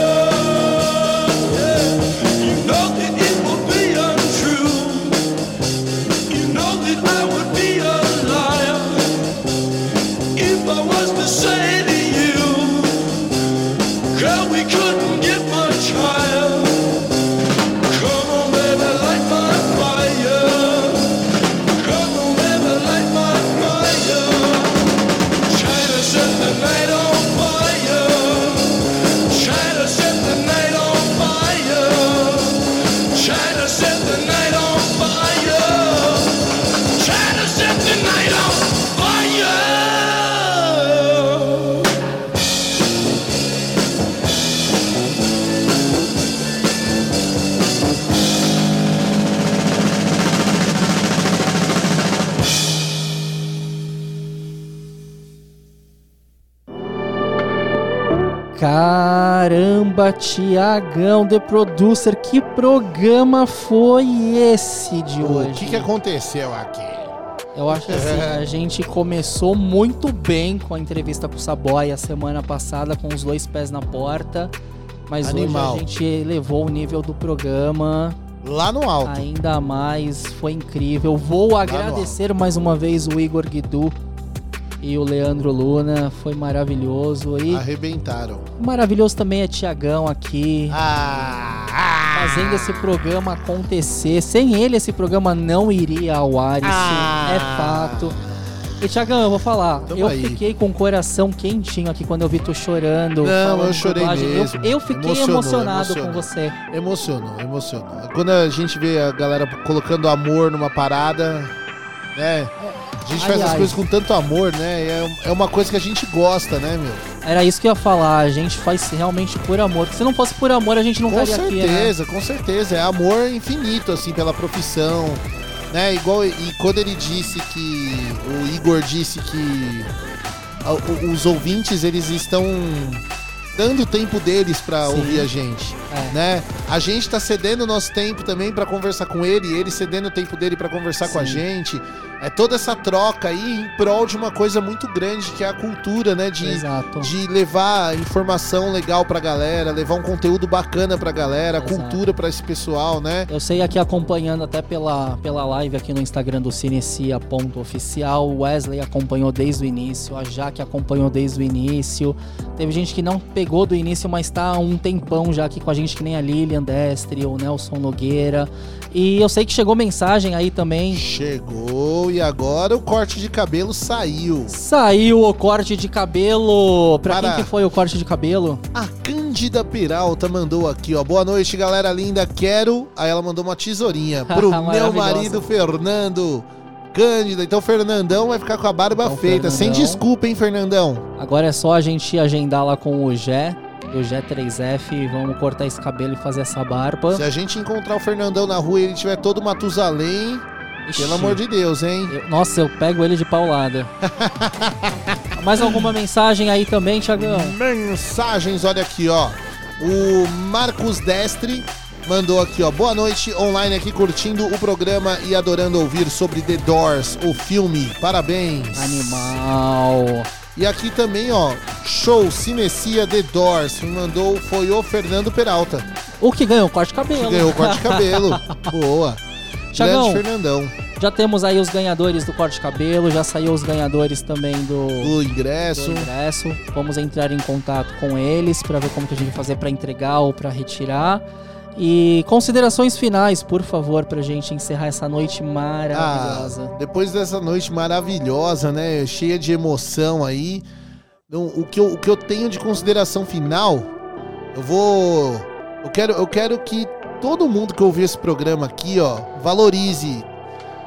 Tiagão, The Producer, que programa foi esse de O hoje? que, que aconteceu aqui? Eu acho que assim, a gente começou muito bem com a entrevista com o Saboy a semana passada, com os dois pés na porta. Mas Animal. hoje a gente elevou o nível do programa. Lá no alto. Ainda mais, foi incrível. Vou agradecer mais uma vez o Igor Guidu e o Leandro Luna. Foi maravilhoso. E Arrebentaram. maravilhoso também é Tiagão aqui. Ah, Fazendo esse programa acontecer. Sem ele, esse programa não iria ao ar. Isso Ah. é fato. E Tiagão, eu vou falar. Tamo eu aí. fiquei com o coração quentinho aqui quando eu vi tu chorando. Não, eu chorei dublagem. Eu- mesmo. Eu, fiquei Emocionou, emocionado emocionou. com você. Emocionou, emocionou. Quando a gente vê a galera colocando amor numa parada, né? A gente faz as coisas com tanto amor, né? É, é uma coisa que a gente gosta, né, meu? Era isso que eu ia falar. A gente faz realmente por amor. Se não fosse por amor, a gente não Com estaria aqui, né? certeza, com certeza. É amor infinito, assim, pela profissão. Né? Igual, e quando ele disse que. O Igor disse que os ouvintes, eles estão dando o tempo deles pra Sim. ouvir a gente. É. Né? A gente tá cedendo o nosso tempo também pra conversar com ele, ele cedendo o tempo dele pra conversar com a Sim. gente. É toda essa troca aí em prol de uma coisa muito grande, que é a cultura, né? De, Exato. de levar informação legal pra galera, levar um conteúdo bacana pra galera, Exato. cultura pra esse pessoal, né? Eu sei aqui acompanhando até pela, pela live aqui no Instagram do Cinecia.oficial. O Wesley acompanhou desde o início, a Jaque acompanhou desde o início. Teve gente que não pegou do início, mas tá há um tempão já aqui com a gente, que nem a Lilian Destre, o Nelson Nogueira. E eu sei que chegou mensagem aí também. Chegou e agora o corte de cabelo saiu. Saiu o corte de cabelo. Pra Para. quem que foi o corte de cabelo? A Cândida Peralta mandou aqui, ó. Boa noite, galera linda. Quero. Aí ela mandou uma tesourinha pro meu marido Fernando. Cândida, então Fernandão vai ficar com a barba Então, feita. Sem Fernandão. desculpa, hein, Fernandão? Agora é só a gente agendar lá com o Gé, do G3F. Vamos cortar esse cabelo e fazer essa barba. Se a gente encontrar o Fernandão na rua e ele tiver todo Matusalém, Ixi. pelo amor de Deus, hein? Eu- nossa, eu pego ele de paulada. Mais alguma mensagem aí também, Tiagão? Mensagens, olha aqui, ó. O Marcos Destre mandou aqui, ó. Boa noite, online aqui curtindo o programa e adorando ouvir sobre The Doors, o filme. Parabéns. Animal. E aqui também, ó, show Cinecia The Doors. Quem mandou foi o Fernando Peralta, O que ganhou? Corte de cabelo. que ganhou o corte de cabelo. Boa. Grande Fernandão. Já temos aí os ganhadores do corte de cabelo, já saiu os ganhadores também do, Do ingresso. do ingresso. Vamos entrar em contato com eles para ver como que a gente vai fazer para entregar ou para retirar. E considerações finais, por favor, pra gente encerrar essa noite maravilhosa. Ah, depois dessa noite maravilhosa, né? Cheia de emoção aí. O, que eu, o que eu tenho de consideração final, eu vou. Eu quero, eu quero que todo mundo que ouvir esse programa aqui, ó, valorize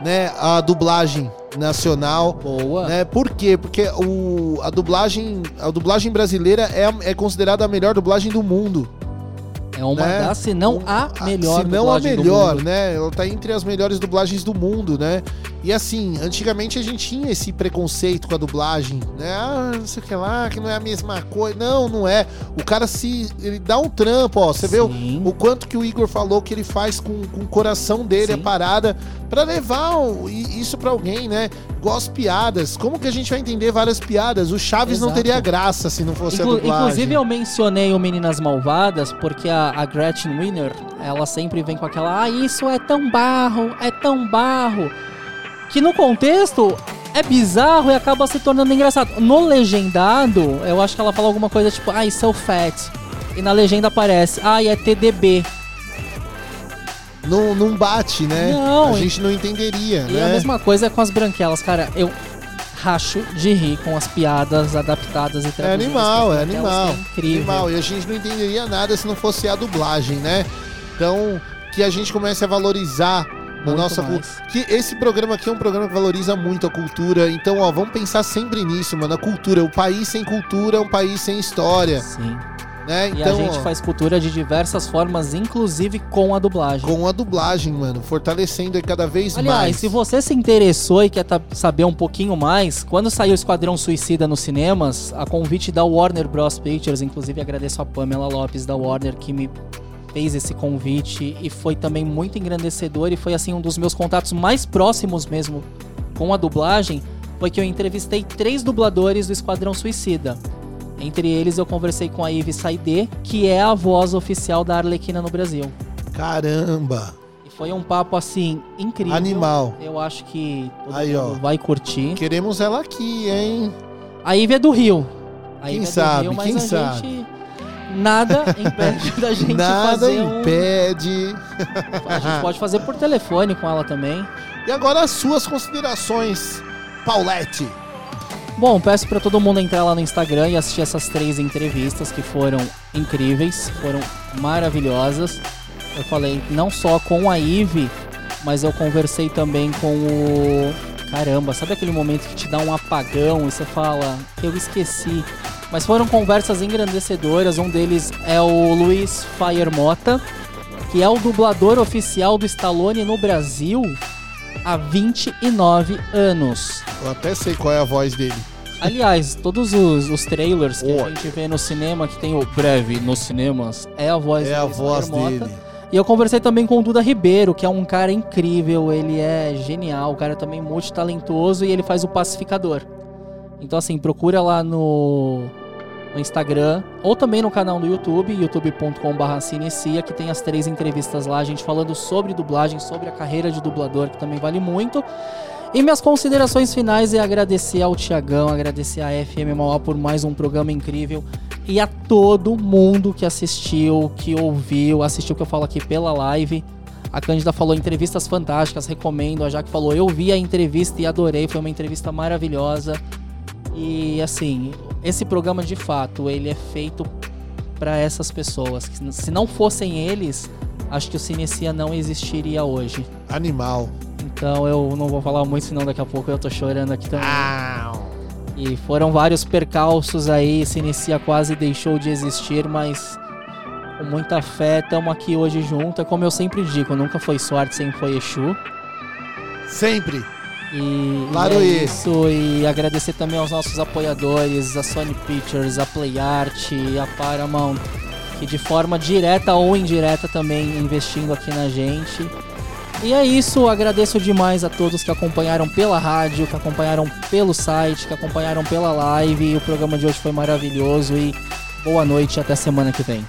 né, a dublagem nacional. Boa. Né? Por quê? Porque o, a, dublagem, a dublagem brasileira é, é considerada a melhor dublagem do mundo. É uma né? das, se não a melhor Se não a melhor, né? Ela tá entre as melhores dublagens do mundo, né? E assim, antigamente a gente tinha esse preconceito com a dublagem, né? Ah, não sei o que lá, que não é a mesma coisa. Não, não é. O cara se. Ele dá um trampo, ó. Você vê o, o quanto que o Igor falou que ele faz com, com o coração dele a parada pra levar o- isso pra alguém, né? Igual as piadas. Como que a gente vai entender várias piadas? O Chaves não Exato. teria graça se não fosse Inclu- a dublagem. inclusive eu mencionei o Meninas Malvadas porque a, a Gretchen Winner, ela sempre vem com aquela, ah, isso é tão barro, é tão barro, que no contexto é bizarro e acaba se tornando engraçado. No legendado, eu acho que ela fala alguma coisa tipo, ai, so fat. E na legenda aparece, ai, é TDB. Não, não bate, né? Não, a gente não entenderia, E né? a mesma coisa com as branquelas, cara. Eu racho de rir com as piadas adaptadas e É traduzidas animal, é branquelas, animal. que é incrível. Animal. E a gente não entenderia nada se não fosse a dublagem, né? Então, que a gente comece a valorizar na Muito nossa cultura. Que esse programa aqui é um programa que valoriza muito a cultura. Então, ó, vamos pensar sempre nisso, mano. A cultura. O país sem cultura é um país sem história. Sim. Né? E Então, a gente ó, faz cultura de diversas formas, inclusive com a dublagem. com a dublagem, mano. Fortalecendo aí cada vez Aliás, mais. se você se interessou e quer tá- saber um pouquinho mais, quando saiu o Esquadrão Suicida nos cinemas, a convite da Warner Bros. Pictures, inclusive agradeço a Pamela Lopes da Warner que me fez esse convite e foi também muito engrandecedor e foi assim um dos meus contatos mais próximos mesmo com a dublagem, foi que eu entrevistei três dubladores do Esquadrão Suicida. Entre eles eu conversei com a Ivy Saide, que é a voz oficial da Arlequina no Brasil. Caramba! E foi um papo assim incrível. Animal. Eu acho que todo Aí, ó. mundo vai curtir. Queremos ela aqui, hein? A Ivy é do Rio. A Quem Ivy é do sabe, Rio, mas quem a sabe? gente nada impede da gente Nada fazer um... impede. A gente pode fazer por telefone com ela também. E agora as suas considerações, Paulette. Bom, peço pra todo mundo entrar lá no Instagram e assistir essas três entrevistas que foram incríveis, foram maravilhosas. Eu falei não só com a Ive, mas eu conversei também com o. Caramba, sabe aquele momento que te dá um apagão e você fala, eu esqueci. Mas foram conversas engrandecedoras. Um deles é o Luiz Fire Mota, que é o dublador oficial do Stallone no Brasil há 29 anos. Eu até sei qual é a voz dele. Aliás, todos os, os trailers que a gente vê no cinema, que tem o breve nos cinemas, é a voz É a voz dele. E eu conversei também com o Duda Ribeiro, que é um cara incrível, ele é genial, o cara é também multitalentoso e ele faz o pacificador. Então assim, procura lá no, no Instagram ou também no canal do YouTube, youtube.com.br Cinecia, que tem as três entrevistas lá, a gente falando sobre dublagem, sobre a carreira de dublador, que também vale muito. E minhas considerações finais é agradecer ao Tiagão, agradecer à FM Mauá por mais um programa incrível e a todo mundo que assistiu, que ouviu, assistiu o que eu falo aqui pela live. A Cândida falou entrevistas fantásticas, recomendo. A Jaque falou, eu vi a entrevista e adorei, foi uma entrevista maravilhosa. E assim, esse programa de fato, ele é feito para essas pessoas. Se não fossem eles, acho que o Cinecia não existiria hoje. Animal. Então eu não vou falar muito, senão daqui a pouco eu tô chorando aqui também. E foram vários percalços aí, se inicia quase deixou de existir, mas com muita fé estamos aqui hoje junto. É como eu sempre digo, nunca foi sorte, sempre foi Exu. Sempre. E, Claro e é isso, e agradecer também aos nossos apoiadores, a Sony Pictures, a Play Art, a Paramount, que de forma direta ou indireta também investindo aqui na gente. E é isso, agradeço demais a todos que acompanharam pela rádio, que acompanharam pelo site, que acompanharam pela live. O programa de hoje foi maravilhoso e boa noite até semana que vem.